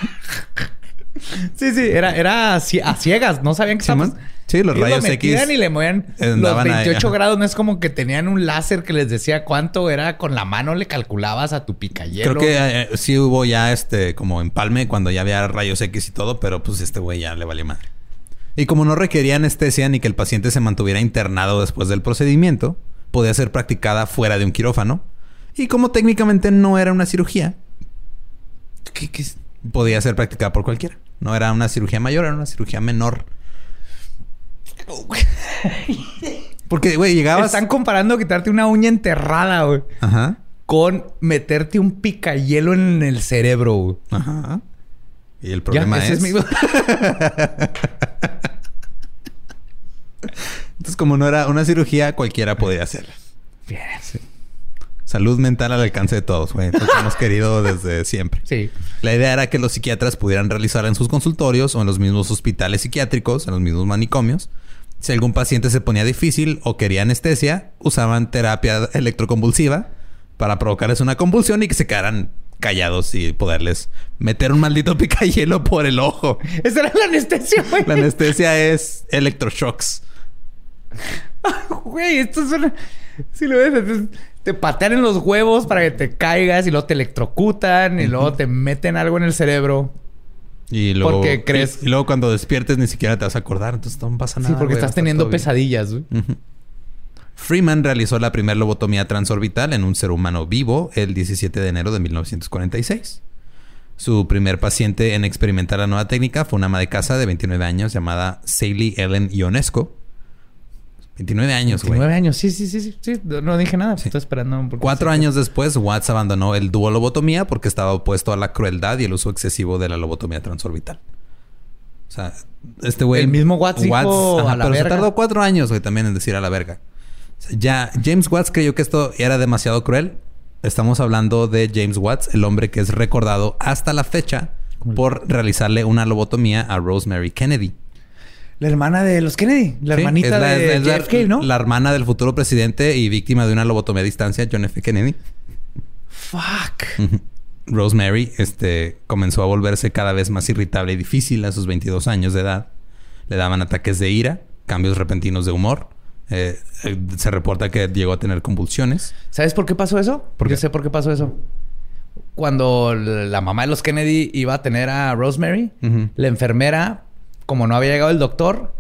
S3: era, era cie- a ciegas. No sabían qué estaba
S2: Simón. Sí, los rayos
S3: lo metían
S2: X
S3: y le movían los
S2: andaban ahí,
S3: 28
S2: ajá.
S3: grados. No es como que tenían un láser que les decía cuánto era. Con la mano le calculabas a tu picayelo.
S2: Creo que eh, sí hubo ya este como empalme cuando ya había rayos X y todo, pero pues este güey ya le valió madre. Y como no requería anestesia ni que el paciente se mantuviera internado después del procedimiento, podía ser practicada fuera de un quirófano. Y como técnicamente no era una cirugía,
S3: ¿Qué- qué es?
S2: Podía ser practicada por cualquiera. No era una cirugía mayor, era una cirugía menor. Porque, güey, llegabas...
S3: Están comparando quitarte una uña enterrada, güey.
S2: Ajá.
S3: Con meterte un picayelo en el cerebro, güey.
S2: Ajá. Y el problema
S3: ese
S2: es...
S3: mi-
S2: Entonces, como no era una cirugía, cualquiera podía hacerla.
S3: Bien.
S2: Salud mental al alcance de todos, güey. Lo que hemos querido desde siempre.
S3: Sí.
S2: La idea era que los psiquiatras pudieran realizar en sus consultorios o en los mismos hospitales psiquiátricos, en los mismos manicomios. Si algún paciente se ponía difícil o quería anestesia, usaban terapia electroconvulsiva para provocarles una convulsión y que se quedaran callados y poderles meter un maldito picayelo por el ojo.
S3: Esa era la anestesia, güey.
S2: La anestesia es electroshocks.
S3: Güey, esto es una... Si lo ves, entonces, te patean en los huevos para que te caigas y luego te electrocutan y luego te meten algo en el cerebro.
S2: Y luego,
S3: ¿Por qué crees?
S2: Y, y luego cuando despiertes ni siquiera te vas a acordar, entonces no pasa nada.
S3: sí, porque estás
S2: está
S3: teniendo pesadillas, güey.
S2: Freeman realizó la primera lobotomía transorbital en un ser humano vivo el 17 de enero de 1946. Su primer paciente en experimentar la nueva técnica fue una ama de casa de 29 años llamada Sally Ellen Ionesco. 29 años, güey.
S3: 19 años, sí, sí, sí, sí, sí. No dije nada,
S2: Sí.
S3: estoy esperando.
S2: Cuatro años después, Watts abandonó el dúo lobotomía porque estaba opuesto a la crueldad y el uso excesivo de la lobotomía transorbital. O sea, este güey...
S3: El mismo Watts dijo a la
S2: pero se
S3: verga.
S2: tardó cuatro años, güey, también en decir a la verga. O sea, ya James Watts creyó que esto era demasiado cruel. Estamos hablando de James Watts, el hombre que es recordado hasta la fecha por realizarle una lobotomía a Rosemary Kennedy.
S3: La hermana de los Kennedy, la
S2: Sí,
S3: hermanita
S2: es la-
S3: de
S2: es la-
S3: JFK, ¿no?
S2: La hermana del futuro presidente y víctima de una lobotomía a distancia, John F. Kennedy.
S3: Fuck.
S2: Rosemary este, comenzó a volverse cada vez más irritable y difícil a sus 22 años de edad. Le daban ataques de ira, cambios repentinos de humor. Eh, eh, se reporta que llegó a tener convulsiones.
S3: ¿Sabes por qué pasó eso?
S2: ¿Por
S3: Yo
S2: qué?
S3: sé por qué pasó eso. Cuando la mamá de los Kennedy iba a tener a Rosemary, la enfermera, como no había llegado el doctor,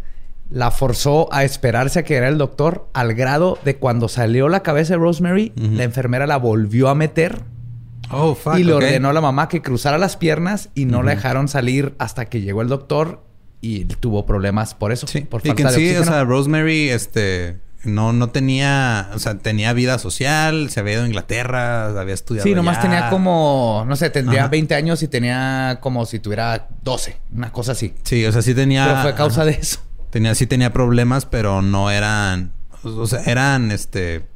S3: la forzó a esperarse a que era el doctor al grado de cuando salió la cabeza de Rosemary, la enfermera la volvió a meter
S2: Oh, fuck.
S3: y le ordenó a la mamá que cruzara las piernas y no la dejaron salir hasta que llegó el doctor y tuvo problemas por eso.
S2: Sí,
S3: por
S2: y que
S3: falta
S2: en
S3: de
S2: sí, o sea, Rosemary, este, no, no tenía, o sea, tenía vida social, se había ido a Inglaterra, había estudiado.
S3: Sí, nomás
S2: allá.
S3: tenía como, no sé, tendría
S2: Ajá. 20
S3: 20 años y tenía como si tuviera 12, una cosa así.
S2: Sí, o sea, sí tenía.
S3: Pero fue a causa
S2: ajá.
S3: de eso.
S2: Tenía, sí tenía problemas, pero no eran. O sea, eran este.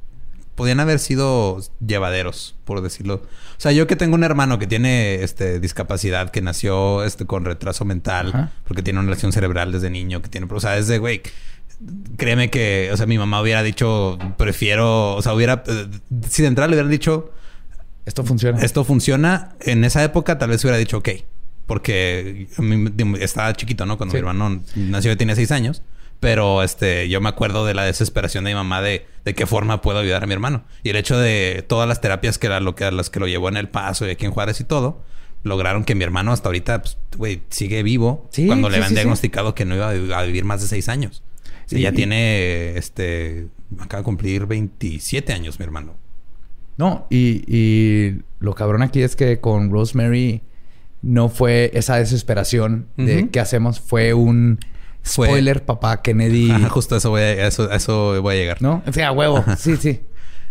S2: Podían haber sido llevaderos, por decirlo. O sea, yo que tengo un hermano que tiene este discapacidad, que nació este con retraso mental,
S3: Ajá.
S2: porque tiene una lesión cerebral desde niño, que tiene. O sea, es de güey. Créeme que, o sea, mi mamá hubiera dicho, prefiero, o sea, hubiera, eh, si de entrada le hubieran dicho,
S3: Esto funciona.
S2: esto funciona. En esa época tal vez hubiera dicho ok. Porque estaba chiquito, ¿no? Cuando
S3: Sí.
S2: mi hermano nació yo tenía seis años. Pero este, yo me acuerdo de la desesperación de mi mamá de, de qué forma puedo ayudar a mi hermano. Y el hecho de todas las terapias que era lo que las que lo llevó en el paso y aquí en Juárez y todo, lograron que mi hermano hasta ahorita, pues, güey, sigue vivo.
S3: Sí,
S2: cuando le habían
S3: sí,
S2: diagnosticado que no iba a vivir más de seis años.
S3: Sí.
S2: Ya tiene, este, acaba de cumplir 27 años mi hermano.
S3: No, y, y lo cabrón aquí es que con Rosemary no fue esa desesperación de qué hacemos, fue un
S2: Fue-
S3: spoiler, papá Kennedy.
S2: Ajá, justo a eso voy a, eso, eso voy a llegar.
S3: ¿No? O sea, a huevo. Sí, sí.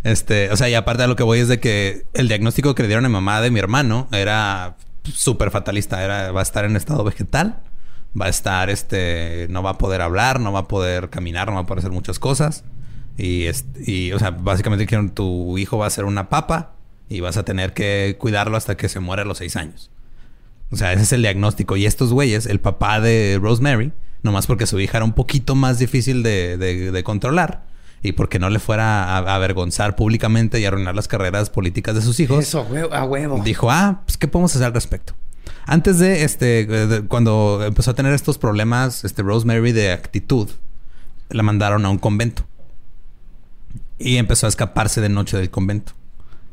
S2: Este, o sea, y aparte de lo que voy es de que el diagnóstico que le dieron a mi mamá de mi hermano era súper fatalista. Era, va a estar en estado vegetal. Va a estar, este, no va a poder hablar, no va a poder caminar, no va a poder hacer muchas cosas. Y, y o sea, básicamente tu hijo va a ser una papa y vas a tener que cuidarlo hasta que se muera a los seis años. O sea, ese es el diagnóstico. Y estos güeyes, el papá de Rosemary, nomás porque su hija era un poquito más difícil de, controlar y porque no le fuera a, avergonzar públicamente y arruinar las carreras políticas de sus hijos.
S3: Eso, a huevo.
S2: Dijo, ah, pues, ¿qué podemos hacer al respecto? Antes de este, cuando empezó a tener estos problemas, este Rosemary de actitud, la mandaron a un convento. Y empezó a escaparse de noche del convento.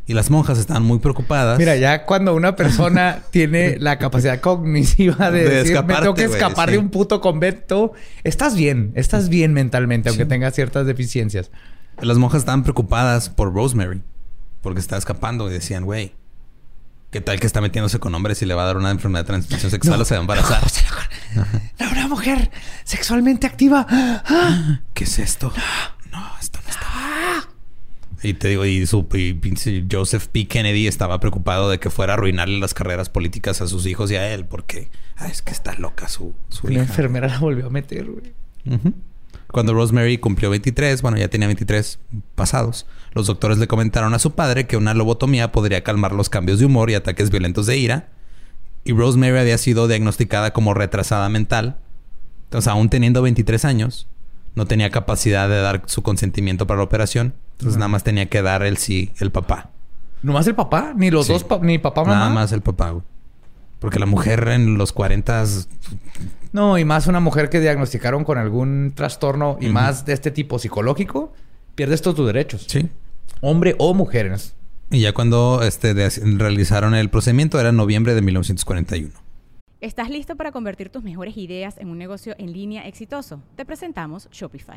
S2: Y las monjas estaban muy preocupadas.
S3: Mira, ya cuando una persona tiene la capacidad cognitiva de, decir, me tengo que escapar de un puto convento, estás bien, estás bien mentalmente, aunque tengas ciertas deficiencias.
S2: Las monjas estaban preocupadas por Rosemary, porque estaba escapando y decían, güey, ¿qué tal que está metiéndose con hombres y le va a dar una enfermedad de transmisión sexual o se va a embarazar?
S3: No, una mujer sexualmente activa.
S2: ¿Qué es esto? No, esto no está. Y te digo, y, su, Joseph P. Kennedy estaba preocupado de que fuera a arruinarle las carreras políticas a sus hijos y a él, porque ah, es que está loca su, su
S3: La enfermera la volvió a meter, güey.
S2: Cuando Rosemary cumplió 23, bueno, ya tenía 23 pasados, los doctores le comentaron a su padre que una lobotomía podría calmar los cambios de humor y ataques violentos de ira. Y Rosemary había sido diagnosticada como retrasada mental. Entonces, aún teniendo 23 años, no tenía capacidad de dar su consentimiento para la operación. Entonces nada más tenía que dar el sí, el papá.
S3: ¿No más el papá? ¿Ni los dos, ni papá, mamá?
S2: Nada más el papá, güey. Porque la mujer en los 40...
S3: No, y más una mujer que diagnosticaron con algún trastorno y más de este tipo psicológico, pierde estos tus derechos.
S2: Sí.
S3: Hombre o mujeres.
S2: Y ya cuando este, realizaron el procedimiento era en noviembre de 1941.
S4: ¿Estás listo para convertir tus mejores ideas en un negocio en línea exitoso? Te presentamos Shopify.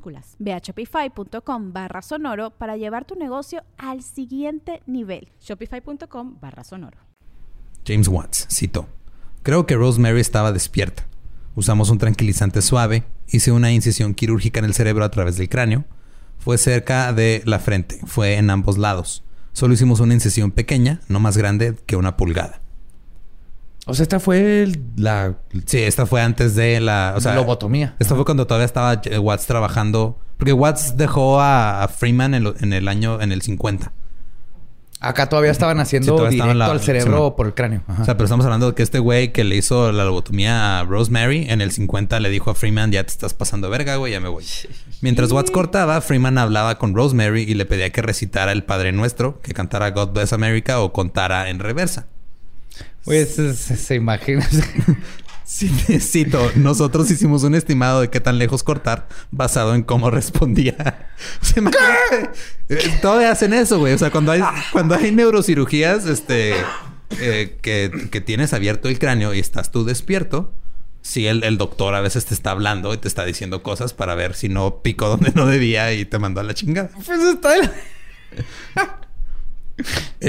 S5: Ve a shopify.com barra sonoro para llevar tu negocio al siguiente nivel.
S4: Shopify.com barra sonoro.
S2: James Watts citó. Creo que Rosemary estaba despierta. Usamos un tranquilizante suave, hice una incisión quirúrgica en el cerebro a través del cráneo. Fue cerca de la frente, fue en ambos lados. Solo hicimos una incisión pequeña, no más grande que una pulgada.
S3: O sea, esta fue la...
S2: Sí, esta fue antes de la... O sea,
S3: lobotomía.
S2: Esta fue cuando todavía estaba Watts trabajando... Porque Watts dejó a, Freeman en, el año... En el 50.
S3: Acá todavía estaban haciendo directo al cerebro por el cráneo.
S2: O sea, pero estamos hablando de que este güey que le hizo la lobotomía a Rosemary en el 50 le dijo a Freeman, ya te estás pasando verga, güey, ya me voy. Mientras Watts cortaba, Freeman hablaba con Rosemary y le pedía que recitara el Padre Nuestro, que cantara God Bless America o contara en reversa.
S3: Oye, se, imagina.
S2: Sí, cito, nosotros hicimos un estimado de qué tan lejos cortar basado en cómo respondía. Se eh, Todavía hacen eso, güey. O sea, cuando hay, cuando hay neurocirugías, este, eh, que, tienes abierto el cráneo y estás tú despierto, sí, el, el, doctor a veces te está hablando y te está diciendo cosas para ver si no pico donde no debía y te mandó a la chingada. Pues está... El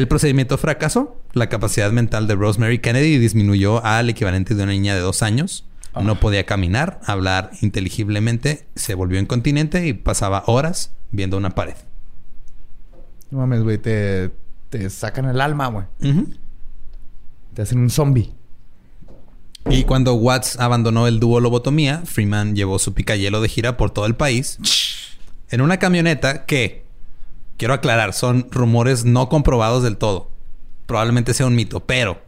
S2: procedimiento fracasó. La capacidad mental de Rosemary Kennedy disminuyó al equivalente de una niña de dos años. No podía caminar, hablar inteligiblemente, se volvió incontinente y pasaba horas viendo una pared.
S3: No mames, güey, te, sacan el alma, güey. Te hacen un zombie.
S2: Y cuando Watts abandonó el dúo lobotomía, Freeman llevó su picayelo de gira por todo el país en una camioneta que quiero aclarar, son rumores no comprobados del todo. Probablemente sea un mito, pero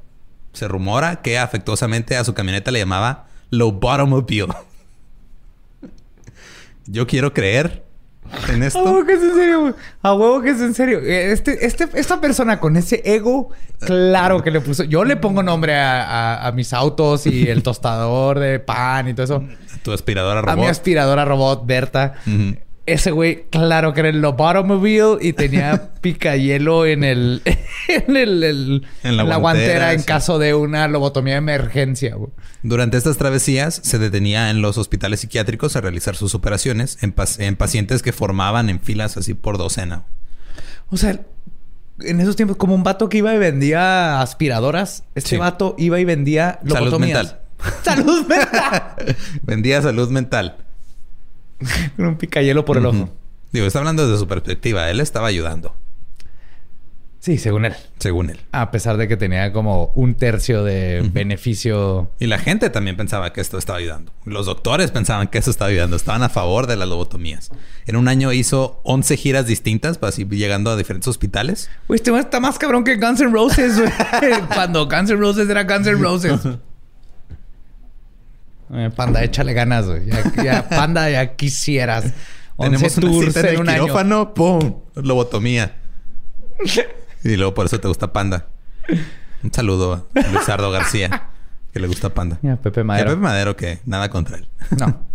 S2: se rumora que afectuosamente a su camioneta le llamaba Low Bottomobile. Yo quiero creer en
S3: A
S2: esto.
S3: huevo que es en serio. A huevo que es en serio. Este, este, esta persona con ese ego, claro que le puso. Yo le pongo nombre a, a- a mis autos y el tostador de pan y todo eso.
S2: Tu aspiradora
S3: A mi
S2: robot.
S3: aspiradora robot, Berta. Ese güey, claro que era el Lobotomobile y tenía picayelo en el, en el, el-
S2: En la guantera,
S3: guantera en caso de una lobotomía de emergencia, güey.
S2: Durante estas travesías se detenía en los hospitales psiquiátricos a realizar sus operaciones en, pac- en pacientes que formaban en filas así por docena.
S3: O sea, en esos tiempos, como un vato que iba y vendía aspiradoras, este
S2: Sí.
S3: vato iba y vendía
S2: Salud
S3: lobotomías.
S2: mental.
S3: Salud mental.
S2: Vendía salud mental.
S3: Con un picayelo por el ojo.
S2: Digo, está hablando desde su perspectiva. Él estaba ayudando,
S3: Sí, según él.
S2: según él.
S3: A pesar de que tenía como un tercio de beneficio.
S2: Y la gente también pensaba que esto estaba ayudando. Los doctores pensaban que eso estaba ayudando. Estaban a favor de las lobotomías. En un año hizo 11 giras distintas, para así llegando a diferentes hospitales.
S3: Güey, este está más cabrón que Guns N' Roses. Cuando Guns N' Roses era Guns N' Roses. Eh, Panda, échale ganas, güey. Ya, ya, Panda, ya quisieras. 11
S2: Tenemos una
S3: tours
S2: cita en
S3: en
S2: el
S3: un año.
S2: quirófano, ¡pum! Lobotomía. y luego por eso te gusta Panda. Un saludo a Luisardo García, que le gusta Panda.
S3: Pepe
S2: Y a
S3: Madero.
S2: Pepe Madero, que nada contra él.
S3: No.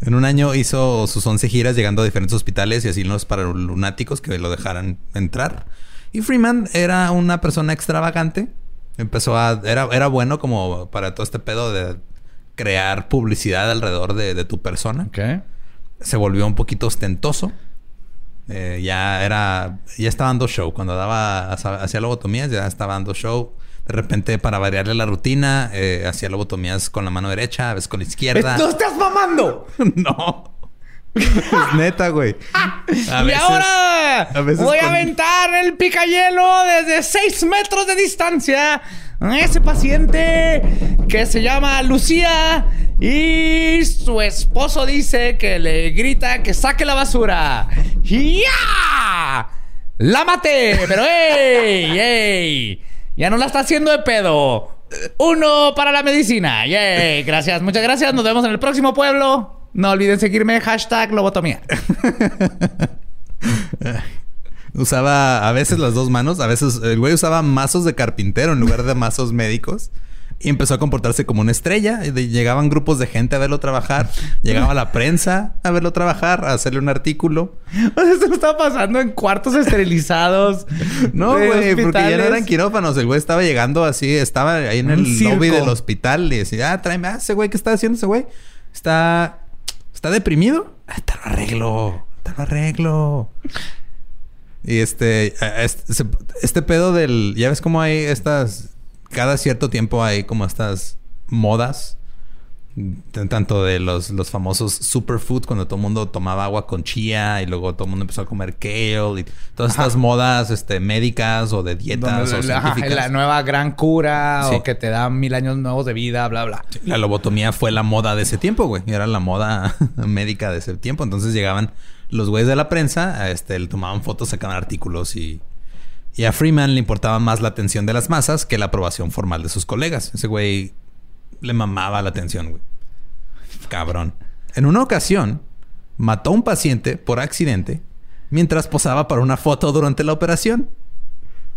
S2: En un año hizo sus 11 giras llegando a diferentes hospitales y asilos para lunáticos que lo dejaran entrar. Y Freeman era una persona extravagante. Empezó a... Era, era bueno como para todo este pedo de crear publicidad alrededor de, de tu persona.
S3: Ok.
S2: Se volvió un poquito ostentoso. Eh, ya era... Ya estaba dando show. Cuando daba... Hacía lobotomías ya estaba dando show. De repente, para variarle la rutina, eh, hacía lobotomías con la mano derecha, a veces con la izquierda.
S3: ¡No estás mamando!
S2: No. Es neta, güey. A
S3: y ahora
S2: a veces
S3: voy a aventar el picayelo desde 6 metros de distancia ese paciente que se llama Lucía y su esposo dice que le grita que saque la basura. ¡Ya! ¡La maté! Pero ¡ey! ¡ey! Ya no la está haciendo de pedo. Uno para la medicina. ¡Yay! Gracias, muchas gracias. Nos vemos en el próximo pueblo. No olviden seguirme. Hashtag lobotomía.
S2: Usaba a veces las dos manos, a veces el güey usaba mazos de carpintero en lugar de mazos médicos. Y empezó a comportarse como una estrella. Llegaban grupos de gente a verlo trabajar. Llegaba la prensa a verlo trabajar, a hacerle un artículo.
S3: O sea, esto está pasando en cuartos esterilizados.
S2: No, güey, porque ya no eran quirófanos. El güey estaba llegando así, estaba ahí en el lobby del hospital y decía, ah, tráeme, ah, ese güey, ¿qué está haciendo ese güey? Está, está deprimido. Ah, te lo arreglo, te lo arreglo. Y este, este, este pedo del, ya ves cómo hay estas, cada cierto tiempo hay como estas modas. Tanto de los, los famosos superfood, cuando todo el mundo tomaba agua con chía y luego todo el mundo empezó a comer kale y todas
S3: Ajá.
S2: estas modas este, médicas o de dietas o
S3: ajá,
S2: científicas.
S3: la nueva gran cura
S2: Sí.
S3: o que te da mil años nuevos de vida, bla, bla.
S2: La lobotomía fue la moda de ese tiempo, güey. Era la moda médica de ese tiempo. Entonces llegaban los güeyes de la prensa, este, le tomaban fotos, sacaban artículos y... Y a Freeman le importaba más la atención de las masas que la aprobación formal de sus colegas. Ese güey le mamaba la atención, güey. Cabrón. En una ocasión, mató a un paciente por accidente mientras posaba para una foto durante la operación.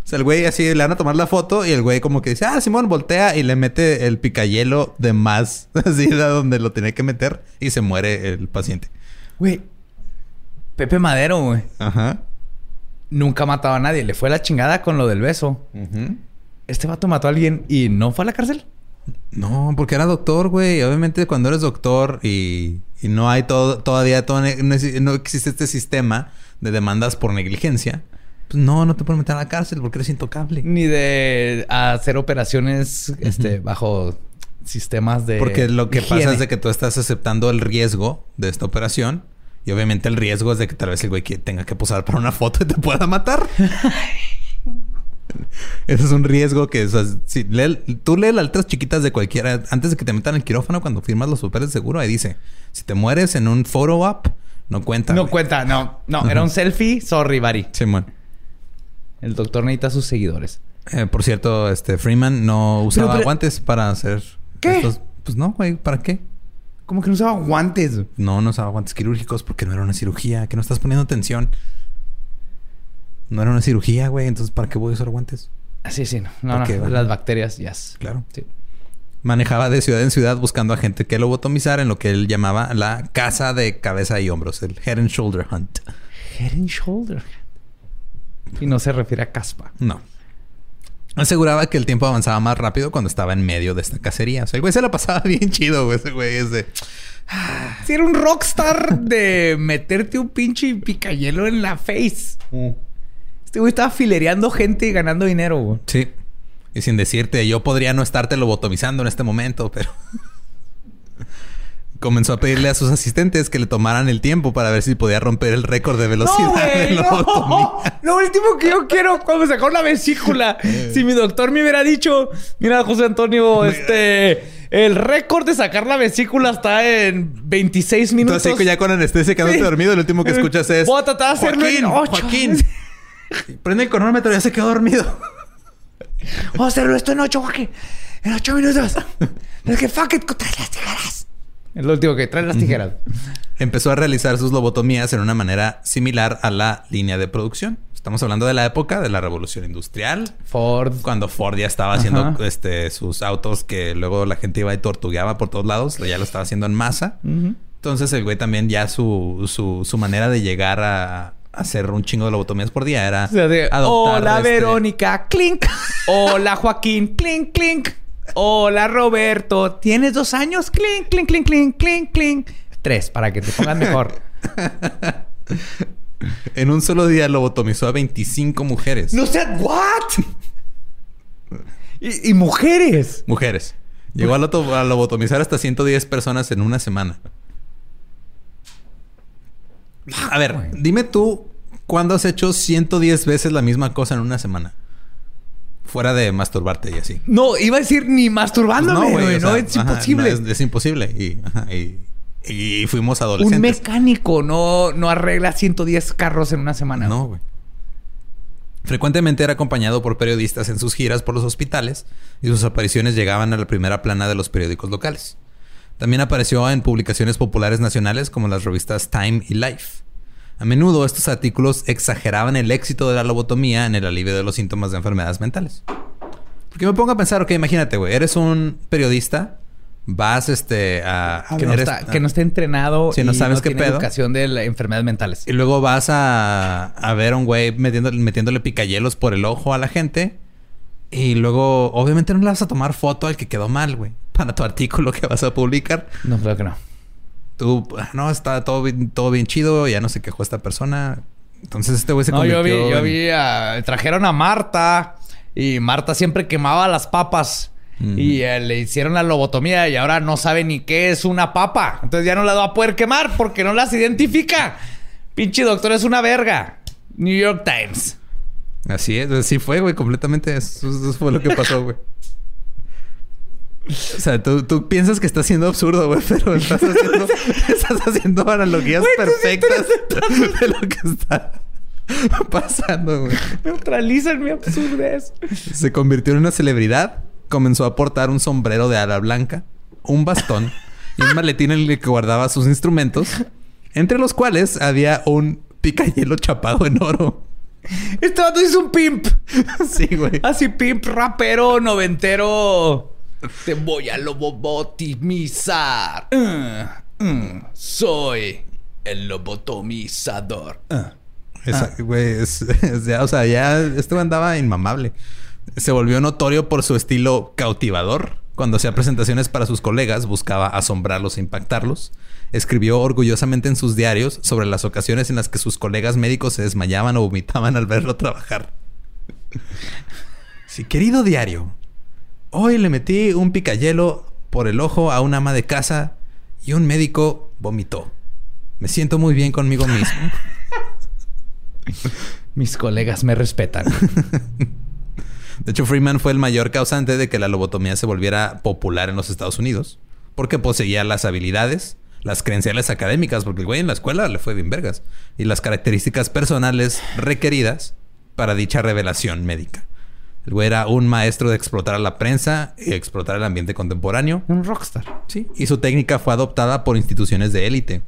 S2: O sea, el güey así le van a tomar la foto y el güey como que dice, ah, Simón, voltea y le mete el picayelo de más, así de donde lo tenía que meter y se muere el paciente.
S3: Güey, Pepe Madero, güey,
S2: Ajá.
S3: nunca mataba a nadie. Le fue la chingada con lo del beso. Este vato mató a alguien y no fue a la cárcel.
S2: No, porque era doctor, güey. Obviamente cuando eres doctor y, y no hay todo, todavía todo, no, exi- no existe este sistema de demandas por negligencia, pues no, no te pueden meter a la cárcel porque eres intocable.
S3: Ni de hacer operaciones este, bajo sistemas de.
S2: Porque lo que
S3: higiene.
S2: pasa es de que tú estás aceptando el riesgo de esta operación. Y obviamente el riesgo es de que tal vez el güey que tenga que posar para una foto y te pueda matar. Ese es un riesgo que... o sea, si lee- tú lees las letras chiquitas de cualquiera... Antes de que te metan en el quirófano cuando firmas los papeles de seguro, ahí dice... Si te mueres en un photo op, no cuenta.
S3: No
S2: güey.
S3: cuenta, no. No, era un selfie. Sorry, Bari.
S2: Simón.
S3: El doctor necesita sus seguidores.
S2: Eh, por cierto, este Freeman no usaba
S3: pero-
S2: guantes para hacer...
S3: ¿Qué?
S2: estos- Pues no, güey. ¿Para qué?
S3: Como que no usaba guantes.
S2: No, no usaba guantes quirúrgicos porque no era una cirugía. Que no estás poniendo atención. No era una cirugía, güey. Entonces, ¿para qué voy a usar guantes?
S3: Así, sí, no. No. Las bacterias, ya.
S2: Claro.
S3: Sí.
S2: Manejaba de ciudad en ciudad buscando a gente que lobotomizara en lo que él llamaba la casa de cabeza y hombros, el Head and Shoulder Hunt.
S3: Head and shoulder. Y no se refiere a caspa.
S2: No. Aseguraba que el tiempo avanzaba más rápido cuando estaba en medio de esta cacería. O sea, el güey se la pasaba bien chido, güey. Ese güey es de...
S3: Si era un rockstar de meterte un pinche picayelo en la face. Este güey estaba filereando gente y ganando dinero, güey.
S2: Sí. Y sin decirte, yo podría no estarte lobotomizando en este momento, pero... Comenzó a pedirle a sus asistentes que le tomaran el tiempo para ver si podía romper el récord de velocidad
S3: No,
S2: de
S3: güey,
S2: lobotomía.
S3: no. Lo último que yo quiero cuando sacó la vesícula. si mi doctor me hubiera dicho, mira, José Antonio, este, el récord de sacar la vesícula está en 26 minutos.
S2: Entonces, ya con anestesia quedándote
S3: Sí.
S2: dormido, lo último que escuchas es...
S3: Voy a tratar de hacerlo
S2: Joaquín,
S3: en ocho".
S2: Joaquín. Prende el cronómetro, ya se quedó dormido.
S3: Vamos a hacerlo esto en 8, Joaquín. En 8 minutos. es que fuck it, las tijeras. Es lo último que trae las tijeras.
S2: Empezó a realizar sus lobotomías en una manera similar a la línea de producción. Estamos hablando de la época de la revolución industrial,
S3: Ford.
S2: cuando Ford ya estaba haciendo
S3: Ajá.
S2: este, sus autos que luego la gente iba y tortugueaba por todos lados, ya lo estaba haciendo en masa. Entonces el güey también ya su, su, su manera de llegar a hacer un chingo de lobotomías por día era
S3: O sea, de,
S2: adoptar
S3: Hola
S2: este-
S3: Verónica, clink. Hola Joaquín, clink, clink. Hola Roberto, ¿tienes dos años? Clink, clink, clink, clink, clink, clink. Tres, para que te pongas mejor.
S2: En un solo día lobotomizó a 25 mujeres.
S3: no sé, ¿what? y, y mujeres.
S2: Mujeres. Llegó a, loto- a lobotomizar hasta 110 personas en una semana. A ver, dime tú, ¿cuándo has hecho 110 veces la misma cosa en una semana? Fuera de masturbarte y así.
S3: No, iba a decir ni masturbándome, güey.
S2: o
S3: No,
S2: sea,
S3: es
S2: ajá,
S3: imposible.
S2: no, es, es imposible. Y, ajá, y- y fuimos
S3: Un
S2: adolescentes.
S3: mecánico no, no arregla 110 carros en una semana.
S2: No, güey. Frecuentemente era acompañado por periodistas en sus giras por los hospitales y sus apariciones llegaban a la primera plana de los periódicos locales. También apareció en publicaciones populares nacionales como las revistas Time y Life. A menudo estos artículos exageraban el éxito de la lobotomía en el alivio de los síntomas de enfermedades mentales. Porque me pongo a pensar, ok, imagínate, güey, eres un periodista, vas este a...
S3: Que no,
S2: eres-
S3: está, que no esté entrenado
S2: Sí, no
S3: y
S2: sabes
S3: no
S2: qué
S3: tiene
S2: pedo.
S3: educación de la- enfermedades mentales.
S2: Y luego vas a, a ver a un güey metiéndole, metiéndole picayelos por el ojo a la gente. Y luego, obviamente, no le vas a tomar foto al que quedó mal, güey. Para tu artículo que vas a publicar.
S3: No, creo que no.
S2: Tú, "Ah, no, está todo bien, todo bien chido. Ya no se quejó esta persona. Entonces este güey se
S3: No, yo
S2: convirtió
S3: vi, yo vi, a- trajeron a Marta y Marta siempre quemaba las papas y eh, le hicieron la lobotomía y ahora no sabe ni qué es una papa. Entonces ya no las va a poder quemar porque no las identifica. Pinche doctor es una verga. New York Times.
S2: Así es, así fue, güey, completamente. Eso, eso fue lo que pasó, güey. O sea, tú, tú piensas que estás siendo absurdo, güey, pero estás haciendo, estás haciendo analogías perfectas de lo que está pasando, güey.
S3: Neutralizan mi absurdez.
S2: Se convirtió en una celebridad, comenzó a portar un sombrero de ala blanca, un bastón y un maletín en el que guardaba sus instrumentos, entre los cuales había un picayelo chapado en oro.
S3: Este vato es un pimp.
S2: Sí, güey.
S3: Así pimp, rapero, noventero. Te voy a lobotomizar. Uh, uh, soy el lobotomizador. Uh.
S2: Esa- güey, es- es ya, o sea, ya esto andaba inmamable. Se volvió notorio por su estilo cautivador. Cuando hacía presentaciones para sus colegas, buscaba asombrarlos e impactarlos. Escribió orgullosamente en sus diarios sobre las ocasiones en las que sus colegas médicos se desmayaban o vomitaban al verlo trabajar. Sí, querido diario, hoy le metí un picayelo por el ojo a un ama de casa y un médico vomitó. Me siento muy bien conmigo mismo.
S3: Mis colegas me respetan.
S2: De hecho, Freeman fue el mayor causante de que la lobotomía se volviera popular en los Estados Unidos, porque poseía las habilidades, las credenciales académicas, porque el güey en la escuela le fue bien vergas, y las características personales requeridas para dicha revelación médica. El güey era un maestro de explotar a la prensa y explotar el ambiente contemporáneo.
S3: Un rockstar.
S2: Sí. Y su técnica fue adoptada por instituciones de élite.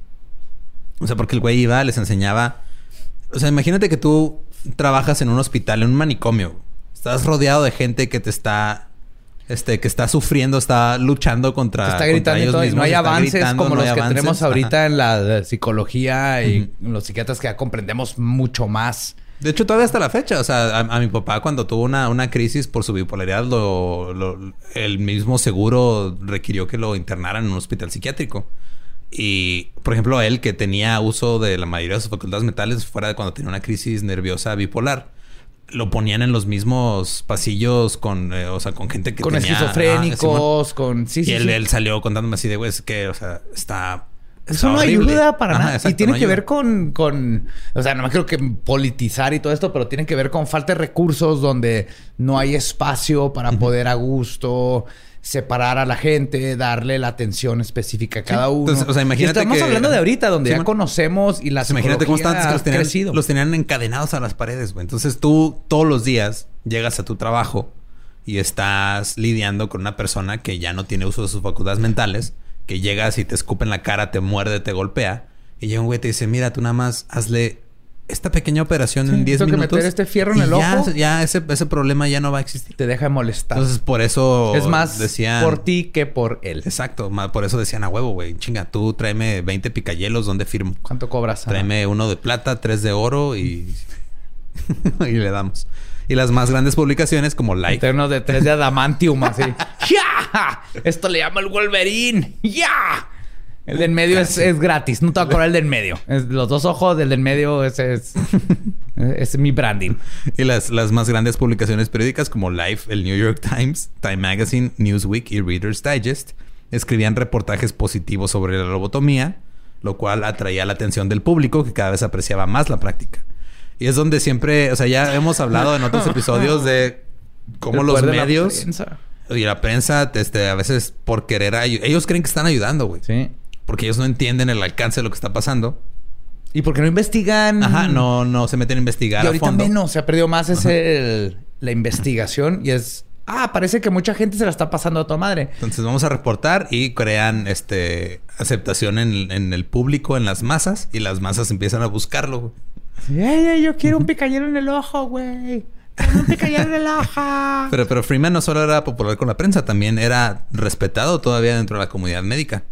S2: O sea, porque el güey iba, les enseñaba. O sea, imagínate que tú trabajas en un hospital, en un manicomio. Estás rodeado de gente que te está. Este, que está sufriendo, está luchando contra.
S3: Te está
S2: contra
S3: gritando y
S2: ellos
S3: todo. Y
S2: mismos,
S3: no hay avances
S2: gritando,
S3: como
S2: no
S3: los que
S2: avances.
S3: tenemos
S2: Ajá.
S3: ahorita en la psicología y los psiquiatras que ya comprendemos mucho más.
S2: De hecho, todavía hasta la fecha. O sea, a, a mi papá cuando tuvo una, una crisis por su bipolaridad, lo, lo- el mismo seguro requirió que lo internaran en un hospital psiquiátrico. Y, por ejemplo, él que tenía uso de la mayoría de sus facultades mentales fuera de cuando tenía una crisis nerviosa bipolar, lo ponían en los mismos pasillos con, eh, o sea, con gente que
S3: Con
S2: tenía... ah, Simón.
S3: esquizofrénicos, con... Sí, sí,
S2: y él,
S3: sí.
S2: él salió contándome así de, güey, es que, o sea, está...
S3: Eso no
S2: horrible".
S3: ayuda para
S2: Ajá,
S3: nada.
S2: exacto,
S3: y tiene
S2: no
S3: que
S2: ayuda.
S3: ver con, con... O sea, no me creo que politizar y todo esto, pero tiene que ver con falta de recursos donde no hay espacio para poder a gusto separar a la gente, darle la atención específica a cada uno.
S2: Entonces, o sea, imagínate
S3: Y estamos
S2: que-
S3: hablando de ahorita, donde
S2: Sí,
S3: ya conocemos y la
S2: Pues imagínate cómo están, que los tenían,
S3: crecido.
S2: los tenían encadenados a las paredes, güey. Entonces tú todos los días llegas a tu trabajo y estás lidiando con una persona que ya no tiene uso de sus facultades mentales, que llegas y te escupe en la cara, te muerde, te golpea. Y llega un güey y te dice, mira, tú nada más hazle esta pequeña operación
S3: Sí,
S2: en 10
S3: tengo que
S2: minutos.
S3: meter este fierro en el
S2: ya,
S3: ojo.
S2: Ya ese, ese problema ya no va a existir.
S3: Te deja de molestar.
S2: Entonces por eso
S3: es más
S2: decían...
S3: por ti que por él.
S2: Exacto, por eso decían a huevo, güey. Chinga, tú tráeme 20 picayelos, ¿dónde firmo?
S3: ¿Cuánto cobras?
S2: Tráeme uno de plata, tres de oro y... y le damos. Y las más grandes publicaciones como Life.
S3: Eternos de tres de adamantium, así. ¡Ya! Esto le llama el Wolverine. ¡Ya! El del medio es, es gratis. No te va a cobrar el del medio. Es- los dos ojos del del medio es, es, es mi branding.
S2: Y las, las más grandes publicaciones periódicas como Life, el New York Times, Time Magazine, Newsweek y Reader's Digest escribían reportajes positivos sobre la lobotomía, lo cual atraía la atención del público que cada vez apreciaba más la práctica. Y es donde siempre, o sea, ya hemos hablado en otros episodios de cómo
S3: El
S2: los
S3: la
S2: medios
S3: prensa.
S2: y la prensa, este, a veces por querer ayu- ellos creen que están ayudando, güey.
S3: Sí.
S2: Porque ellos no entienden el alcance de lo que está pasando.
S3: ¿Y porque no investigan?
S2: Ajá, no, no se meten a investigar
S3: Y
S2: a
S3: ahorita
S2: fondo.
S3: menos. Se ha perdido más ese, el- la investigación. Y es... Ah, parece que mucha gente se la está pasando a tu madre.
S2: Entonces vamos a reportar y crean este aceptación en, en el público, en las masas, y las masas empiezan a buscarlo.
S3: ¡Ey, yo quiero un picayero en el ojo, güey! ¡Quiero un picayero en el ojo!
S2: Pero, pero Freeman no solo era popular con la prensa, también era respetado todavía dentro de la comunidad médica.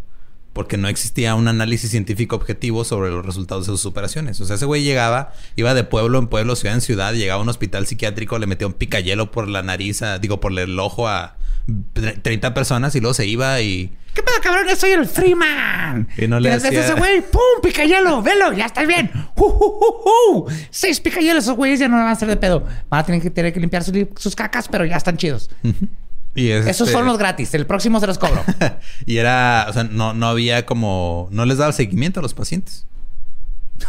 S2: Porque no existía un análisis científico objetivo sobre los resultados de sus operaciones. O sea, ese güey llegaba, iba de pueblo en pueblo, ciudad en ciudad, llegaba a un hospital psiquiátrico, le metía un picayelo por la nariz, a- digo, por el ojo a tre- 30 personas y luego se iba y...
S3: ¿Qué pedo, cabrón? Yo soy el Freeman.
S2: Y no le hacía-
S3: ese güey, ¡pum! ¡Picayelo! ¡Velo! ¡Ya estás bien! ¡Uh, uh, uh! Seis picayelos, esos güeyes ya no van a hacer de pedo. Van a tener que, tener que limpiar sus, cacas, pero ya están chidos.
S2: Y es,
S3: Esos
S2: este,
S3: son los gratis. El próximo se los cobro.
S2: y era, o sea, no, no había como, no les daba seguimiento a los pacientes.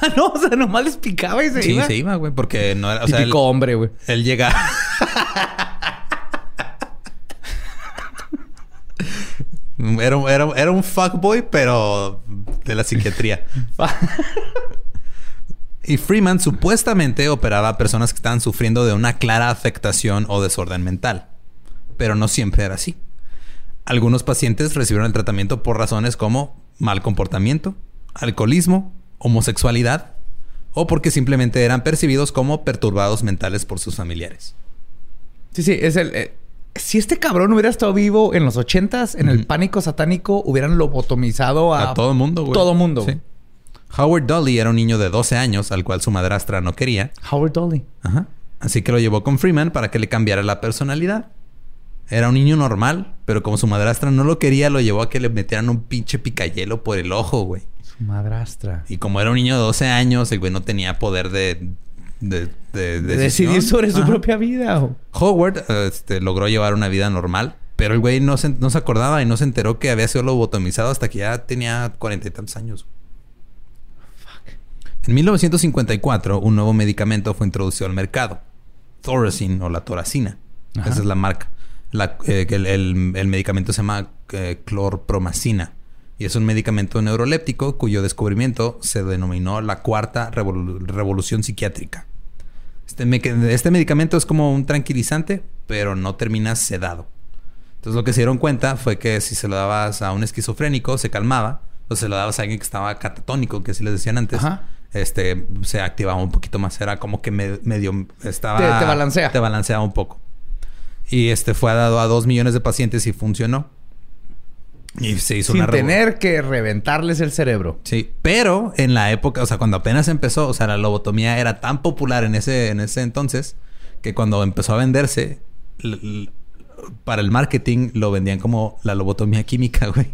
S3: Ah, no, o sea, nomás les picaba y se
S2: Sí,
S3: iba.
S2: se iba, güey, porque no era, o sea, él,
S3: Típico hombre, güey.
S2: él llega. era, era, era un fuckboy, pero de la psiquiatría. Y Freeman supuestamente operaba a personas que estaban sufriendo de una clara afectación o desorden mental. Pero no siempre era así. Algunos pacientes recibieron el tratamiento por razones como mal comportamiento, alcoholismo, homosexualidad o porque simplemente eran percibidos como perturbados mentales por sus familiares.
S3: Sí, sí, es el. eh, si este cabrón hubiera estado vivo en los ochentas, en el pánico satánico, hubieran lobotomizado a,
S2: A todo mundo, güey.
S3: todo mundo.
S2: Sí. Howard Dolly era un niño de 12 años al cual su madrastra no quería.
S3: Howard Dolly.
S2: Ajá. Así que lo llevó con Freeman para que le cambiara la personalidad. Era un niño normal, pero como su madrastra no lo quería, lo llevó a que le metieran un pinche picayelo por el ojo, güey.
S3: Su madrastra.
S2: Y como era un niño de 12 años, el güey no tenía poder de... De,
S3: decidir sobre su
S2: Ajá.
S3: propia vida. o-
S2: Howard este, logró llevar una vida normal, pero el güey no se, no se acordaba y no se enteró que había sido lobotomizado hasta que ya tenía cuarenta y tantos años. En 1954, un nuevo medicamento fue introducido al mercado. Thorazine o la toracina.
S3: Ajá.
S2: Esa es la marca. La- eh, el, el- el medicamento se llama eh, clorpromacina. Y es un medicamento neuroléptico cuyo descubrimiento se denominó la cuarta revolu- revolución psiquiátrica. Este, me- este medicamento es como un tranquilizante, pero no termina sedado. Entonces lo que se dieron cuenta fue que si se lo dabas a un esquizofrénico se calmaba, o se lo dabas a alguien que estaba catatónico, que así les decían antes,
S3: Ajá.
S2: este se activaba un poquito más. Era como que me- medio estaba
S3: Te- te balancea.
S2: Te balanceaba un poco. Y este fue dado a dos millones de pacientes y funcionó. Y se hizo
S3: Sin
S2: una
S3: tener que reventarles el cerebro.
S2: Sí, pero en la época, o sea, cuando apenas empezó, o sea, la lobotomía era tan popular en ese, en ese entonces que cuando empezó a venderse, para el marketing lo vendían como la lobotomía química, güey.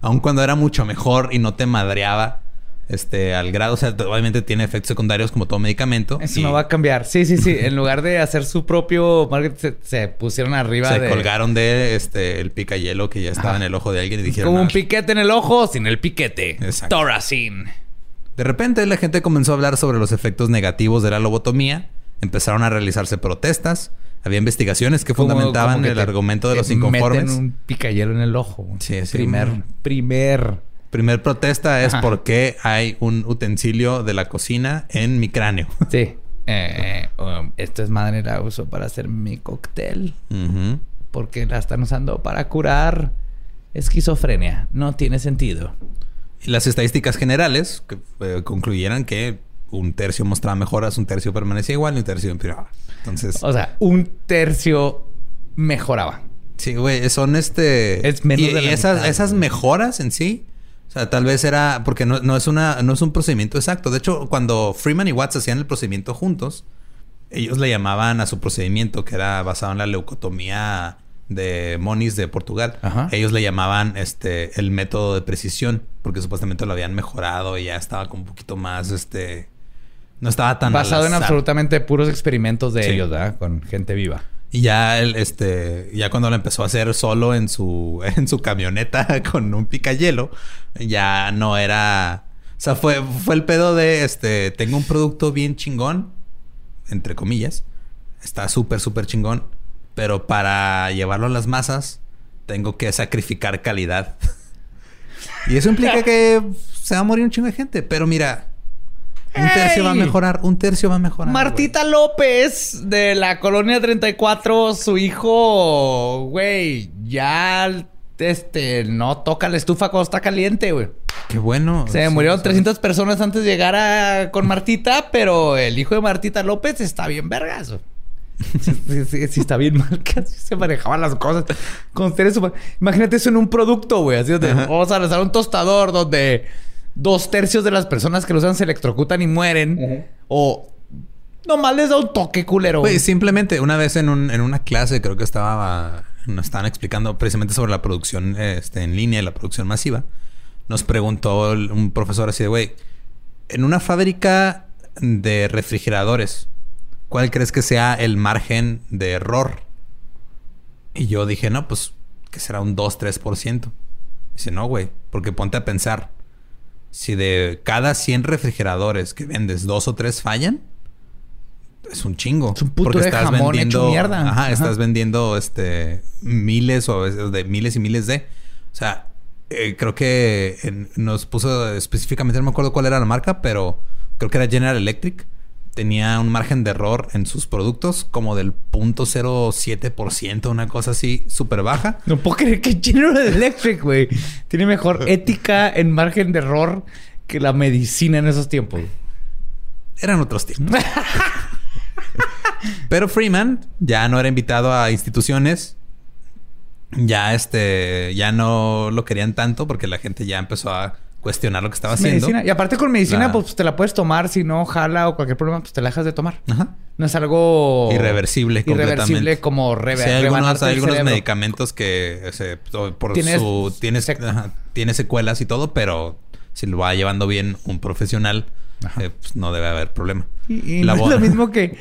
S2: Aun cuando era mucho mejor y no te madreaba, este, al grado, o sea, obviamente tiene efectos secundarios como todo medicamento.
S3: Eso
S2: y
S3: no va a cambiar. Sí, sí, sí. en lugar de hacer su propio marketing, se, se pusieron arriba
S2: se
S3: de...
S2: colgaron de este el picayelo que ya estaba
S3: Ajá.
S2: en el ojo de alguien y dijeron.
S3: Como un
S2: "Ah,
S3: piquete en el ojo sin el piquete.
S2: Exacto.
S3: Toracin.
S2: De repente la gente comenzó a hablar sobre los efectos negativos de la lobotomía. Empezaron a realizarse protestas. Había investigaciones que
S3: Como-
S2: fundamentaban
S3: como que
S2: el argumento de los inconformes.
S3: Meten un picayelo en el ojo.
S2: Sí, sí.
S3: Primer, primer.
S2: Primer protesta es
S3: Ajá.
S2: por qué hay un utensilio de la cocina en mi cráneo.
S3: Sí. Eh, um, esta es madre la uso para hacer mi cóctel. Porque la están usando para curar esquizofrenia. No tiene sentido.
S2: Y las estadísticas generales que, eh, concluyeran que un tercio mostraba mejoras, un tercio permanecía igual y un tercio empeoraba. Entonces,
S3: O sea, un tercio mejoraba.
S2: Sí, güey, son este.
S3: Es menos
S2: y,
S3: de la
S2: y esas,
S3: mitad,
S2: esas
S3: güey.
S2: mejoras en sí. O sea, tal vez era. Porque no, no es una, no es un procedimiento exacto. De hecho, cuando Freeman y Watts hacían el procedimiento juntos, ellos le llamaban a su procedimiento, que era basado en la leucotomía de Moniz de Portugal.
S3: Ajá.
S2: Ellos le llamaban este el método de precisión. Porque supuestamente lo habían mejorado y ya estaba como un poquito más este. No estaba tan.
S3: Basado en absolutamente puros experimentos de
S2: Sí.
S3: ellos, ¿verdad? Con gente viva.
S2: Y ya él, este, ya cuando lo empezó a hacer solo en su, en su camioneta con un picayelo, ya no era. O sea, fue, fue el pedo de este. Tengo un producto bien chingón, entre comillas. Está súper, súper chingón. Pero para llevarlo a las masas, tengo que sacrificar calidad. y eso implica que se va a morir un chingo de gente. Pero mira, un tercio va a mejorar, un tercio va a mejorar.
S3: Martita López de la colonia 34, su hijo, güey, ya este no toca la estufa cuando está caliente, güey.
S2: Qué bueno.
S3: Se
S2: Sí,
S3: murieron
S2: sí.
S3: 300 personas antes de llegar a, con Martita, pero el hijo de Martita López está bien vergas. güey. Sí, sí, sí, sí está bien mal que así se manejaban las cosas con seres humanos. Imagínate eso en un producto, güey. Así donde vamos a lanzar un tostador donde dos tercios de las personas que lo usan se electrocutan y mueren. O nomás les da un toque culero.
S2: Güey, simplemente una vez en, un- en una clase, creo que estaba, nos estaban explicando precisamente sobre la producción este, en línea y la producción masiva. Nos preguntó el- un profesor así de, güey, en una fábrica de refrigeradores, ¿cuál crees que sea el margen de error? Y yo dije, no, pues que será un 2-3%. Dice, no, güey, porque ponte a pensar, si de cada 100 refrigeradores que vendes, dos o tres fallan, es un chingo.
S3: Es un puto de jamón hecho mierda.
S2: Ajá,
S3: Ajá.
S2: estás vendiendo este miles o a veces de miles y miles de. O sea, eh, creo que en- nos puso específicamente, no me acuerdo cuál era la marca, pero creo que era General Electric. Tenía un margen de error en sus productos como del 0.07%, una cosa así súper baja.
S3: No puedo creer que General Electric, güey, tiene mejor ética en margen de error que la medicina en esos tiempos.
S2: Eran otros tiempos. Pero Freeman ya no era invitado a instituciones. Ya este, ya no lo querían tanto porque la gente ya empezó a cuestionar lo que estaba haciendo.
S3: Y aparte con medicina,
S2: La-
S3: pues te la puedes tomar. Si no jala o cualquier problema, pues te la dejas de tomar.
S2: Ajá.
S3: No es algo...
S2: Irreversible
S3: Irreversible como reve-
S2: Sí, hay algunos, hay algunos medicamentos que por
S3: Tienes
S2: su tienes, ajá, tiene secuelas y todo, pero si lo va llevando bien un profesional, eh, pues no debe haber problema.
S3: Y, y
S2: La
S3: no
S2: bo-
S3: es lo mismo que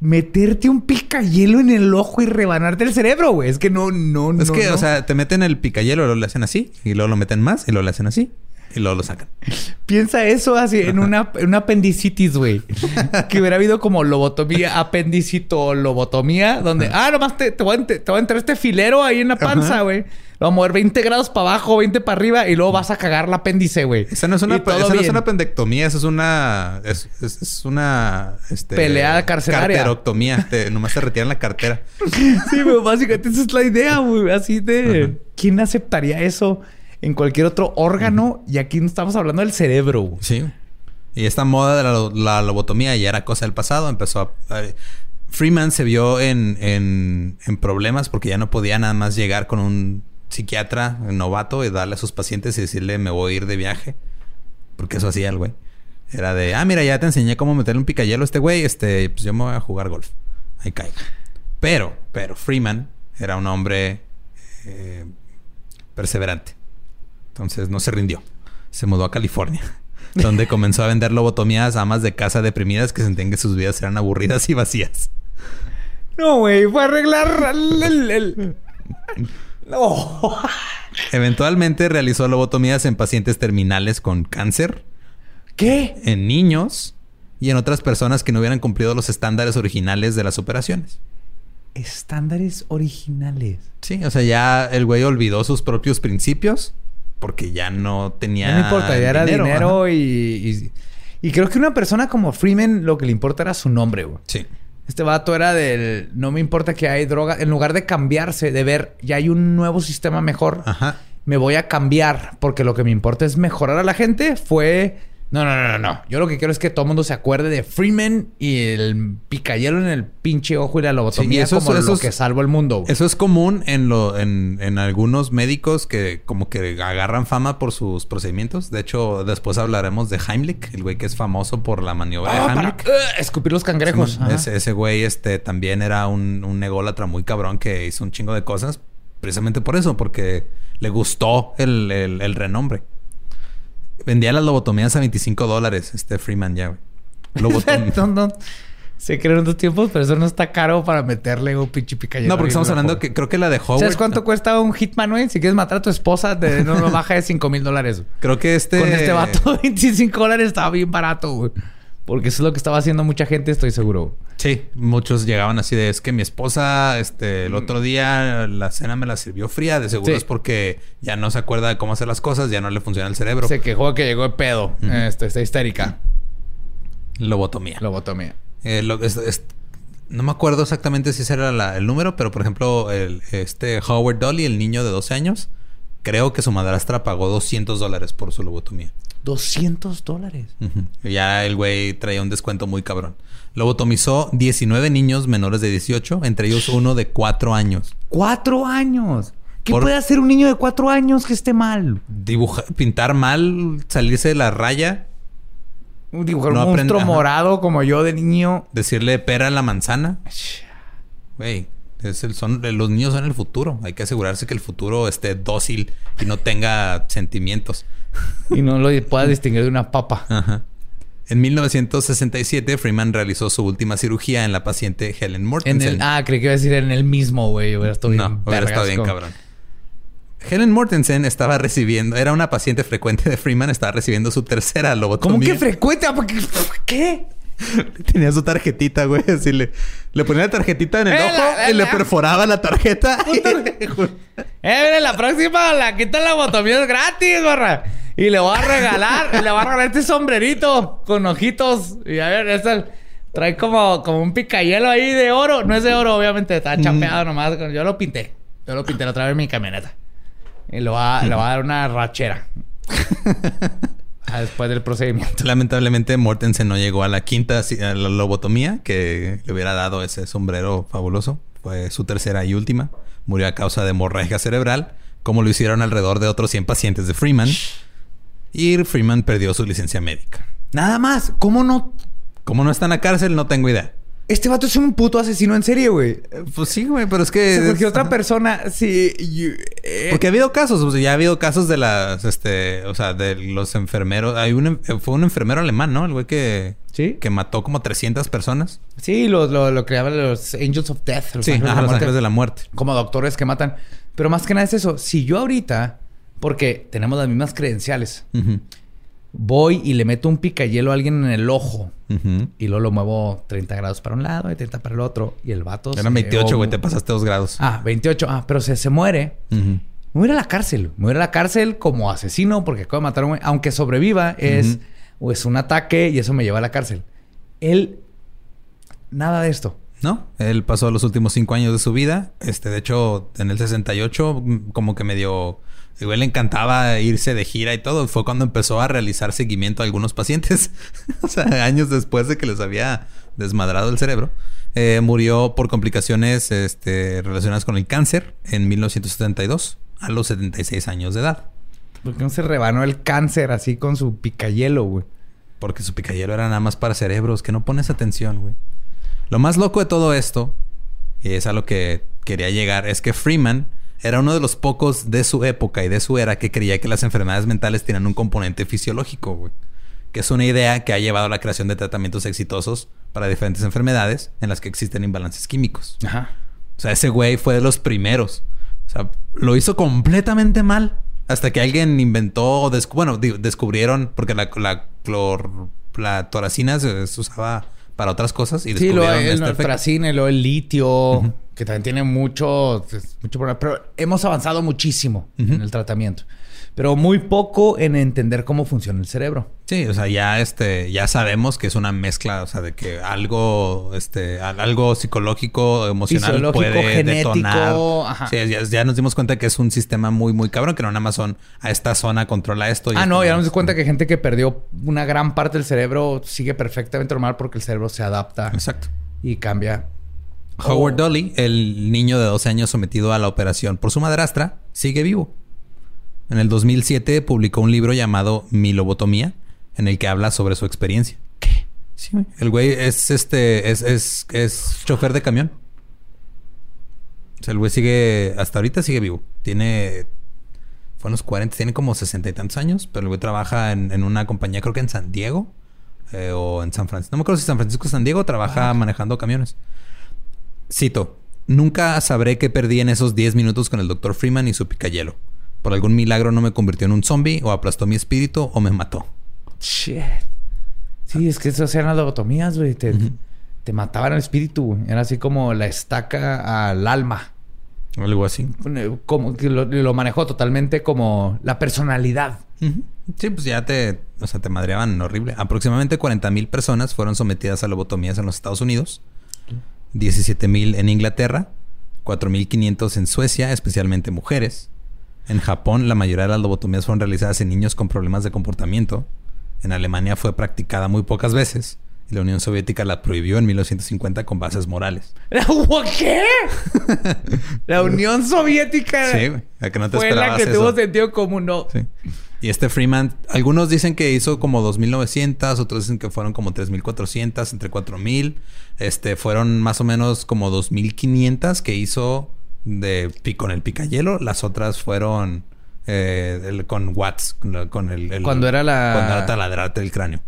S3: meterte un picayelo en el ojo y rebanarte el cerebro, güey. Es que no, no, no.
S2: Es que,
S3: no.
S2: o sea, te meten el picayelo, luego le hacen así, y luego lo meten más, y luego le hacen así. Y luego lo sacan.
S3: Piensa eso así en una, en una apendicitis, güey. que hubiera habido como lobotomía, apendicito, lobotomía, donde, ah, nomás te, te, voy a, ent- te voy a entrar este filero ahí en la panza, güey. Lo voy a mover 20 grados para abajo, 20 para arriba y luego vas a cagar el apéndice, güey.
S2: Esa no es una, esa no es una pendectomía, esa es una. Es, es- es una. Este,
S3: Pelea carcelaria.
S2: Carteroctomía. Te- nomás te retiran la cartera.
S3: Sí, güey, básicamente esa es la idea, güey. Así de... ¿Quién aceptaría eso en cualquier otro órgano? Y aquí estamos hablando del cerebro.
S2: Sí. Y esta moda de la, lo- la lobotomía ya era cosa del pasado. Empezó a. a- Freeman se vio en, en, en problemas porque ya no podía nada más llegar con un psiquiatra novato y darle a sus pacientes y decirle me voy a ir de viaje. Porque eso hacía el güey. Era de, ah, mira, ya te enseñé cómo meterle un picayelo a este güey. Este, pues yo me voy a jugar golf. Ahí caiga. Pero, pero Freeman era un hombre eh, perseverante. Entonces no se rindió. Se mudó a California, donde comenzó a vender lobotomías a amas de casa deprimidas que sentían que sus vidas eran aburridas y vacías.
S3: No, güey. Fue a arreglar el... el- No.
S2: Eventualmente realizó lobotomías en pacientes terminales con cáncer,
S3: ¿Qué?
S2: en niños y en otras personas que no hubieran cumplido los estándares originales de las operaciones.
S3: Estándares originales.
S2: Sí, o sea, ya el güey olvidó sus propios principios porque ya no tenía.
S3: no me importa, ya era dinero, y, y... y creo que una persona como Freeman lo que le importa era su nombre, güey.
S2: Sí.
S3: Este vato era del... No me importa que hay droga. En lugar de cambiarse, de ver, ya hay un nuevo sistema mejor.
S2: Ajá.
S3: Me voy a cambiar porque lo que me importa es mejorar a la gente. Fue... No, no, no, no, no. Yo lo que quiero es que todo el mundo se acuerde de Freeman y el picayelo en el pinche ojo y la lobotomía
S2: Sí, y eso es-
S3: como
S2: eso
S3: lo que salvó el mundo. güey.
S2: Eso es común en lo, en, en algunos médicos que como que agarran fama por sus procedimientos. De hecho, después hablaremos de Heimlich, el güey que es famoso por la maniobra
S3: Ah,
S2: de
S3: para,
S2: Heimlich.
S3: uh, escupir los cangrejos.
S2: Ese, ese güey este, también era un, un ególatra muy cabrón que hizo un chingo de cosas precisamente por eso, porque le gustó el, el- el renombre. Vendía las lobotomías a 25 dólares, este Freeman ya, güey. Lobotom-
S3: no, no. Se crearon en dos tiempos, pero eso no está caro para meterle un pinche picayelo.
S2: no, porque estamos hablando que creo que la de Howard.
S3: ¿Sabes cuánto cuesta un hitman, güey? Si quieres matar a tu esposa, te, no, no baja de 5 mil dólares.
S2: Creo que este.
S3: Con este vato, 25 dólares estaba bien barato, güey. Porque eso es lo que estaba haciendo mucha gente, estoy seguro.
S2: Sí, muchos llegaban así de es que mi esposa, este, el otro día la cena me la sirvió fría, de seguro
S3: Sí.
S2: es porque ya no se acuerda de cómo hacer las cosas, ya no le funciona el cerebro.
S3: Se quejó que llegó de pedo. Este, está histérica.
S2: Lobotomía.
S3: Lobotomía.
S2: Eh, lo- es- es- no me acuerdo exactamente si ese era la- el número, pero por ejemplo, el, este Howard Dolly, el niño de 12 años, creo que su madrastra pagó 200 dólares por su lobotomía.
S3: 200 dólares.
S2: Ujú. Ya el güey traía un descuento muy cabrón. Lobotomizó 19 niños menores de 18, entre ellos uno de 4 años.
S3: ¡Cuatro años! ¿Qué
S2: Por-
S3: puede hacer un niño de cuatro años que esté mal?
S2: Dibujar, pintar mal, salirse de la raya,
S3: Dibujar
S2: No
S3: un monstruo morado como yo de niño.
S2: decirle pera a la manzana. Güey, es el, son, los niños son el futuro. Hay que asegurarse que el futuro esté dócil y no tenga sentimientos.
S3: Y no lo pueda distinguir de una papa.
S2: Ajá. En 1967, Freeman realizó su última cirugía en la paciente Helen
S3: En
S2: Mortensen.
S3: el, ah, creí que iba a decir en el mismo, güey. Hubiera estado
S2: no,
S3: bien
S2: hubiera estado bien cabrón. Helen Mortensen estaba recibiendo, era una paciente frecuente de Freeman, estaba recibiendo su tercera lobotomía.
S3: ¿Cómo que frecuente? ¿Por qué?
S2: Tenía su tarjetita, güey. Así le, le ponía la tarjetita en el
S3: Eh,
S2: ojo
S3: la-
S2: y le perforaba la tarjeta.
S3: Eh, mire, la próxima la quita la botomía es gratis, barra. Y le voy a regalar, le voy a regalar este sombrerito con ojitos. Y a ver, este trae como, como un picayelo ahí de oro. No es de oro, obviamente, está chapeado nomás. Yo lo pinté. Yo lo pinté la otra vez en mi camioneta. Y le voy a, le voy a dar una rachera. Ah, Después del procedimiento.
S2: Lamentablemente, Mortensen no llegó a la quinta a la lobotomía que le hubiera dado ese sombrero fabuloso. Fue su tercera y última. Murió a causa de hemorragia cerebral, como lo hicieron alrededor de otros 100 pacientes de Freeman. Y Freeman perdió su licencia médica.
S3: Nada más. ¿Cómo no?
S2: Como no está en la cárcel, no tengo idea.
S3: Este vato es un puto asesino en serie, güey.
S2: Pues sí, güey, pero es
S3: O
S2: que...
S3: cualquier otra persona, sí. you- eh,
S2: Porque ha habido casos, o sea, ya ha habido casos de las, este, o sea, de los enfermeros. Hay un, fue un enfermero alemán, ¿no? El güey que,
S3: ¿Sí?
S2: que mató como 300 personas.
S3: Sí, lo, lo, llaman los Angels of Death. Los
S2: Sí,
S3: ángeles de
S2: ajá,
S3: la
S2: los
S3: muerte.
S2: ángeles de la muerte.
S3: Como doctores que matan. Pero más que nada es eso. Si yo ahorita Porque tenemos las mismas credenciales.
S2: Ujú.
S3: Voy y le meto un picayelo a alguien en el ojo. Y luego lo muevo 30 grados para un lado y 30 para el otro. Y el vato...
S2: Eran
S3: se-
S2: 28, güey. Te pasaste dos grados.
S3: Ah, 28. Ah, pero se, se muere.
S2: Ujú.
S3: Me voy a ir a la cárcel. Me voy a ir a la cárcel como asesino porque acabo de matar a un güey. Aunque sobreviva, es, es un ataque y eso me lleva a la cárcel. Él... Nada de esto.
S2: No, él pasó los últimos cinco años de su vida. Este, de hecho, en el 68, mm, como que medio. Igual le encantaba irse de gira y todo. Fue cuando empezó a realizar seguimiento a algunos pacientes. o sea, años después de que les había desmadrado el cerebro. Eh, murió por complicaciones este, relacionadas con el cáncer en 1972, a los 76 años de edad.
S3: ¿Por qué no se rebanó el cáncer así con su picayelo, güey?
S2: Porque su picayelo era nada más para cerebros, que no pones atención, güey. Lo más loco de todo esto, y es a lo que quería llegar, es que Freeman era uno de los pocos de su época y de su era que creía que las enfermedades mentales tenían un componente fisiológico, güey. Que es una idea que ha llevado a la creación de tratamientos exitosos para diferentes enfermedades en las que existen imbalances químicos.
S3: Ajá.
S2: O sea, ese güey fue de los primeros. O sea, lo hizo completamente mal. Hasta que alguien inventó, bueno, descubrieron, porque la, la, clor- la toracina se, se usaba para otras cosas y
S3: Sí, lo,
S2: descubrieron
S3: el
S2: este
S3: lo el litio, que también tiene mucho, mucho problema. Pero hemos avanzado muchísimo en el tratamiento. Pero muy poco en entender cómo funciona el cerebro.
S2: Sí, o sea, ya este, ya sabemos que es una mezcla, o sea, de que algo, este, al- algo psicológico, emocional puede
S3: genético,
S2: detonar.
S3: ajá.
S2: Sí, ya, ya nos dimos cuenta que es un sistema muy, muy cabrón, que no nada más son a esta zona controla esto. y
S3: Ah, no, ya nos dimos cuenta que gente que perdió una gran parte del cerebro sigue perfectamente normal porque el cerebro se adapta
S2: Exacto.
S3: y cambia.
S2: Howard
S3: Oh.
S2: Dolly, el niño de 12 años sometido a la operación por su madrastra, sigue vivo. En el 2007 publicó un libro llamado Mi lobotomía, en el que habla sobre su experiencia. ¿Qué? Sí, güey. El güey es este, es, es, es chofer de camión. O sea, el güey sigue, hasta ahorita sigue vivo. Tiene, fue en los 40, tiene como 60 y tantos años, pero el güey trabaja en, en una compañía, creo que en San Diego eh, o en San Francisco. No me acuerdo si San Francisco o San Diego, trabaja manejando camiones. Cito. Nunca sabré qué perdí en esos 10 minutos con el Dr. Freeman y su picayelo. Por algún milagro no me convirtió en un zombie o aplastó mi espíritu o me mató.
S3: Shit. Sí, es que esas eran las lobotomías, güey. Te, te mataban el espíritu, güey. Era así como la estaca al alma.
S2: Algo así.
S3: Como que lo, lo manejó totalmente como la personalidad.
S2: Sí, pues ya te, o sea, te madreaban horrible. Aproximadamente 40 mil personas fueron sometidas a lobotomías en los Estados Unidos, 17 mil en Inglaterra, 4.500 en Suecia, especialmente mujeres. En Japón, la mayoría de las lobotomías fueron realizadas en niños con problemas de comportamiento. En Alemania fue practicada muy pocas veces y la Unión Soviética la prohibió en 1950 con bases morales.
S3: ¿Qué? la Unión Soviética
S2: Sí, güey. A que no te
S3: fue la que
S2: eso.
S3: tuvo sentido común. No.
S2: Sí. Y este Freeman, algunos dicen que hizo como 2.900, otros dicen que fueron como 3.400, entre 4.000. Este, fueron más o menos como 2.500 que hizo de, con el picayelo. Las otras fueron eh, el- con watts, con, el, el-
S3: Cuando era la-
S2: Cuando era taladrarte el cráneo.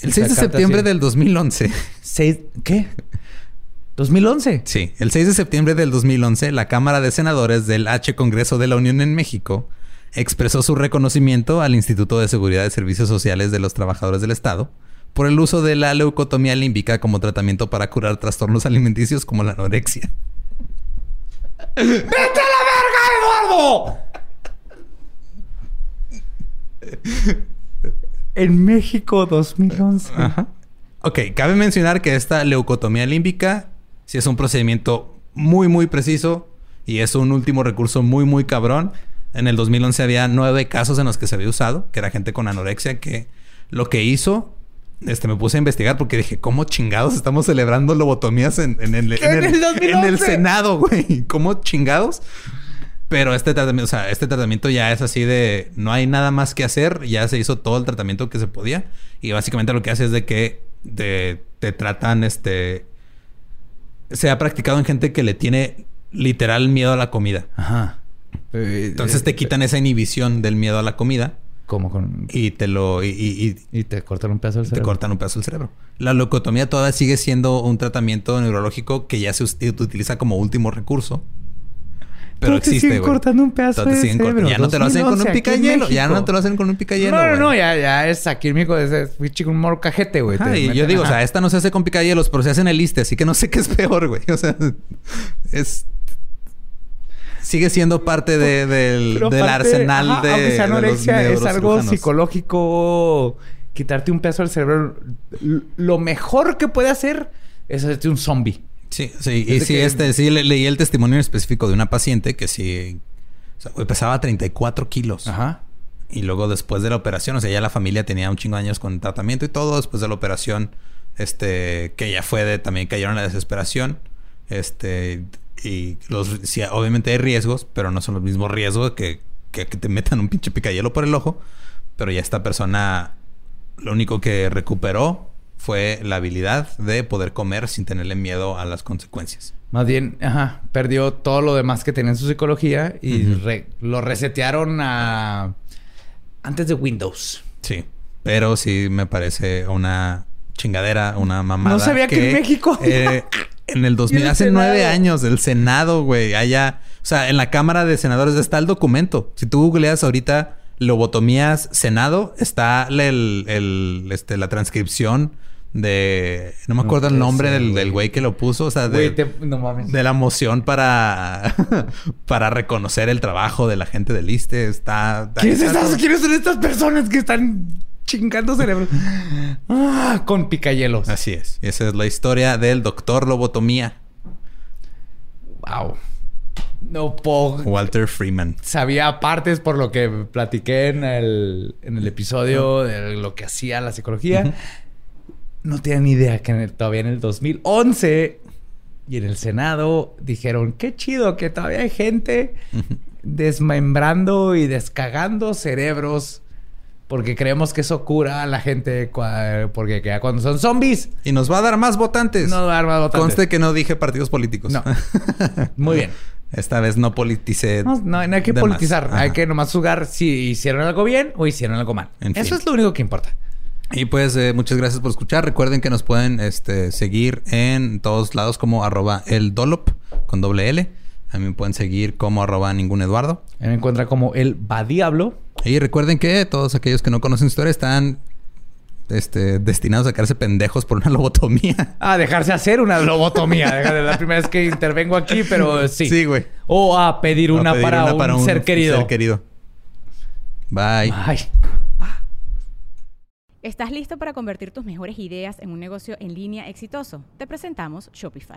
S2: El
S3: Sí,
S2: 6 de septiembre
S3: así.
S2: del 2011.
S3: Seis- ¿Qué? ¿2011?
S2: Sí, el 6 de septiembre del 2011, la Cámara de Senadores del H Congreso de la Unión en México expresó su reconocimiento al Instituto de Seguridad de Servicios Sociales de los Trabajadores del Estado por el uso de la leucotomía límbica como tratamiento para curar trastornos alimenticios como la anorexia.
S3: ¡Vete a la verga, Eduardo! en México 2011.
S2: Ajá. Ok, cabe mencionar que esta leucotomía límbica sí es un procedimiento muy, muy preciso y es un último recurso muy, muy cabrón. En el 2011 había nueve casos en los que se había usado, que era gente con anorexia, que lo que hizo, este, me puse a investigar porque dije, ¿cómo chingados estamos celebrando lobotomías en, en el,
S3: ¿Qué, en el 2011?
S2: en el Senado, güey? ¿Cómo chingados? Pero este tratamiento, o sea, este tratamiento ya es así de no hay nada más que hacer, ya se hizo todo el tratamiento que se podía y básicamente lo que hace es de que te, te tratan este se ha practicado en gente que le tiene literal miedo a la comida.
S3: Ajá.
S2: Entonces te quitan esa inhibición del miedo a la comida
S3: Como con...
S2: y te lo y, y- y
S3: Y te cortan un pedazo del
S2: te
S3: cerebro.
S2: cortan un pedazo del cerebro. La leucotomía todavía sigue siendo un tratamiento neurológico que ya se utiliza como último recurso. pero
S3: Todo te
S2: existe,
S3: siguen
S2: güey.
S3: cortando un pedazo
S2: te
S3: de cerebro.
S2: Ya no te lo hacen con un
S3: 2011 aquí en
S2: picayelo. Ya no te lo hacen con un picayelo,
S3: No, no, no, ya, ya es aquí en México, es, chico un morcajete, güey. Te
S2: y yo digo, o sea, esta no se hace con picayelos, pero se hace en el liste, así que no sé qué es peor, güey. O sea, es. Sigue siendo parte de- del, del
S3: aparte,
S2: arsenal
S3: ajá,
S2: de.
S3: Aunque sea
S2: de los
S3: anorexia, es algo psicológico. Quitarte un pedazo del cerebro. Lo mejor que puede hacer es hacerte un zombie.
S2: Sí, sí, y
S3: Desde
S2: sí,
S3: que-
S2: este, sí le- leí el testimonio específico de una paciente que sí. O sea, pesaba 34 kilos.
S3: Ajá.
S2: Y luego después de la operación, o sea, ya la familia tenía un chingo de años con tratamiento y todo. Después de la operación, este, que ya fue de, también cayeron en la desesperación. Este, y los, sí, obviamente hay riesgos, pero no son los mismos riesgos que, que, que te metan un pinche picayelo por el ojo. Pero ya esta persona, lo único que recuperó fue la habilidad de poder comer sin tenerle miedo a las consecuencias.
S3: Más bien, ajá, perdió todo lo demás que tenía en su psicología y re- lo resetearon a antes de Windows.
S2: Sí, pero sí me parece una chingadera, una mamada.
S3: No sabía que en México-
S2: eh, en el 2000,
S3: Y el
S2: hace nueve años, el Senado, güey, allá. O sea, en la Cámara de Senadores está el documento. Si tú googleas ahorita lobotomías Senado, está el, el, este, la transcripción de. No me
S3: No
S2: acuerdo el nombre del,
S3: güey.
S2: del güey que lo puso. O sea, de,
S3: Güey, te- no mames.
S2: de la moción para, para reconocer el trabajo de la gente del ISTE. Está.
S3: ¿Quiénes,
S2: está
S3: estas-
S2: todo-
S3: ¿Quiénes son estas personas que están chingando cerebros? Ah, con picayelos.
S2: Así es. Esa es la historia del doctor lobotomía,
S3: Wow. No puedo.
S2: Walter Freeman.
S3: Sabía partes por lo que platiqué en el, en el episodio de lo que hacía la psicología. No tenía ni idea que en el- todavía en el 2011 y en el Senado dijeron, qué chido que todavía hay gente desmembrando y descagando cerebros porque creemos que eso cura a la gente porque ya cuando son zombies
S2: Y nos va a dar más votantes.
S3: no va a dar más votantes.
S2: Conste que no dije partidos políticos.
S3: No. Muy bien.
S2: Esta vez no politicé.
S3: No, no, no hay que politizar. Hay que nomás jugar si hicieron algo bien o hicieron algo mal.
S2: En
S3: Eso
S2: fin.
S3: es lo único que importa.
S2: Y pues eh, muchas gracias por escuchar. Recuerden que nos pueden este, seguir en todos lados como arroba el dolop con doble L. A mí me pueden seguir como arroba ningún Eduardo.
S3: Ahí me encuentra como el va diablo.
S2: Y recuerden que todos aquellos que no conocen su historia están este, destinados a quedarse pendejos por una lobotomía.
S3: A dejarse hacer una lobotomía. La primera vez que intervengo aquí, pero sí.
S2: Sí, güey.
S3: O a pedir
S2: A
S3: una,
S2: pedir
S3: para,
S2: una
S3: un ser querido.
S2: ser querido. Bye.
S3: Ay.
S4: ¿Estás listo para convertir tus mejores ideas en un negocio en línea exitoso? Te presentamos Shopify.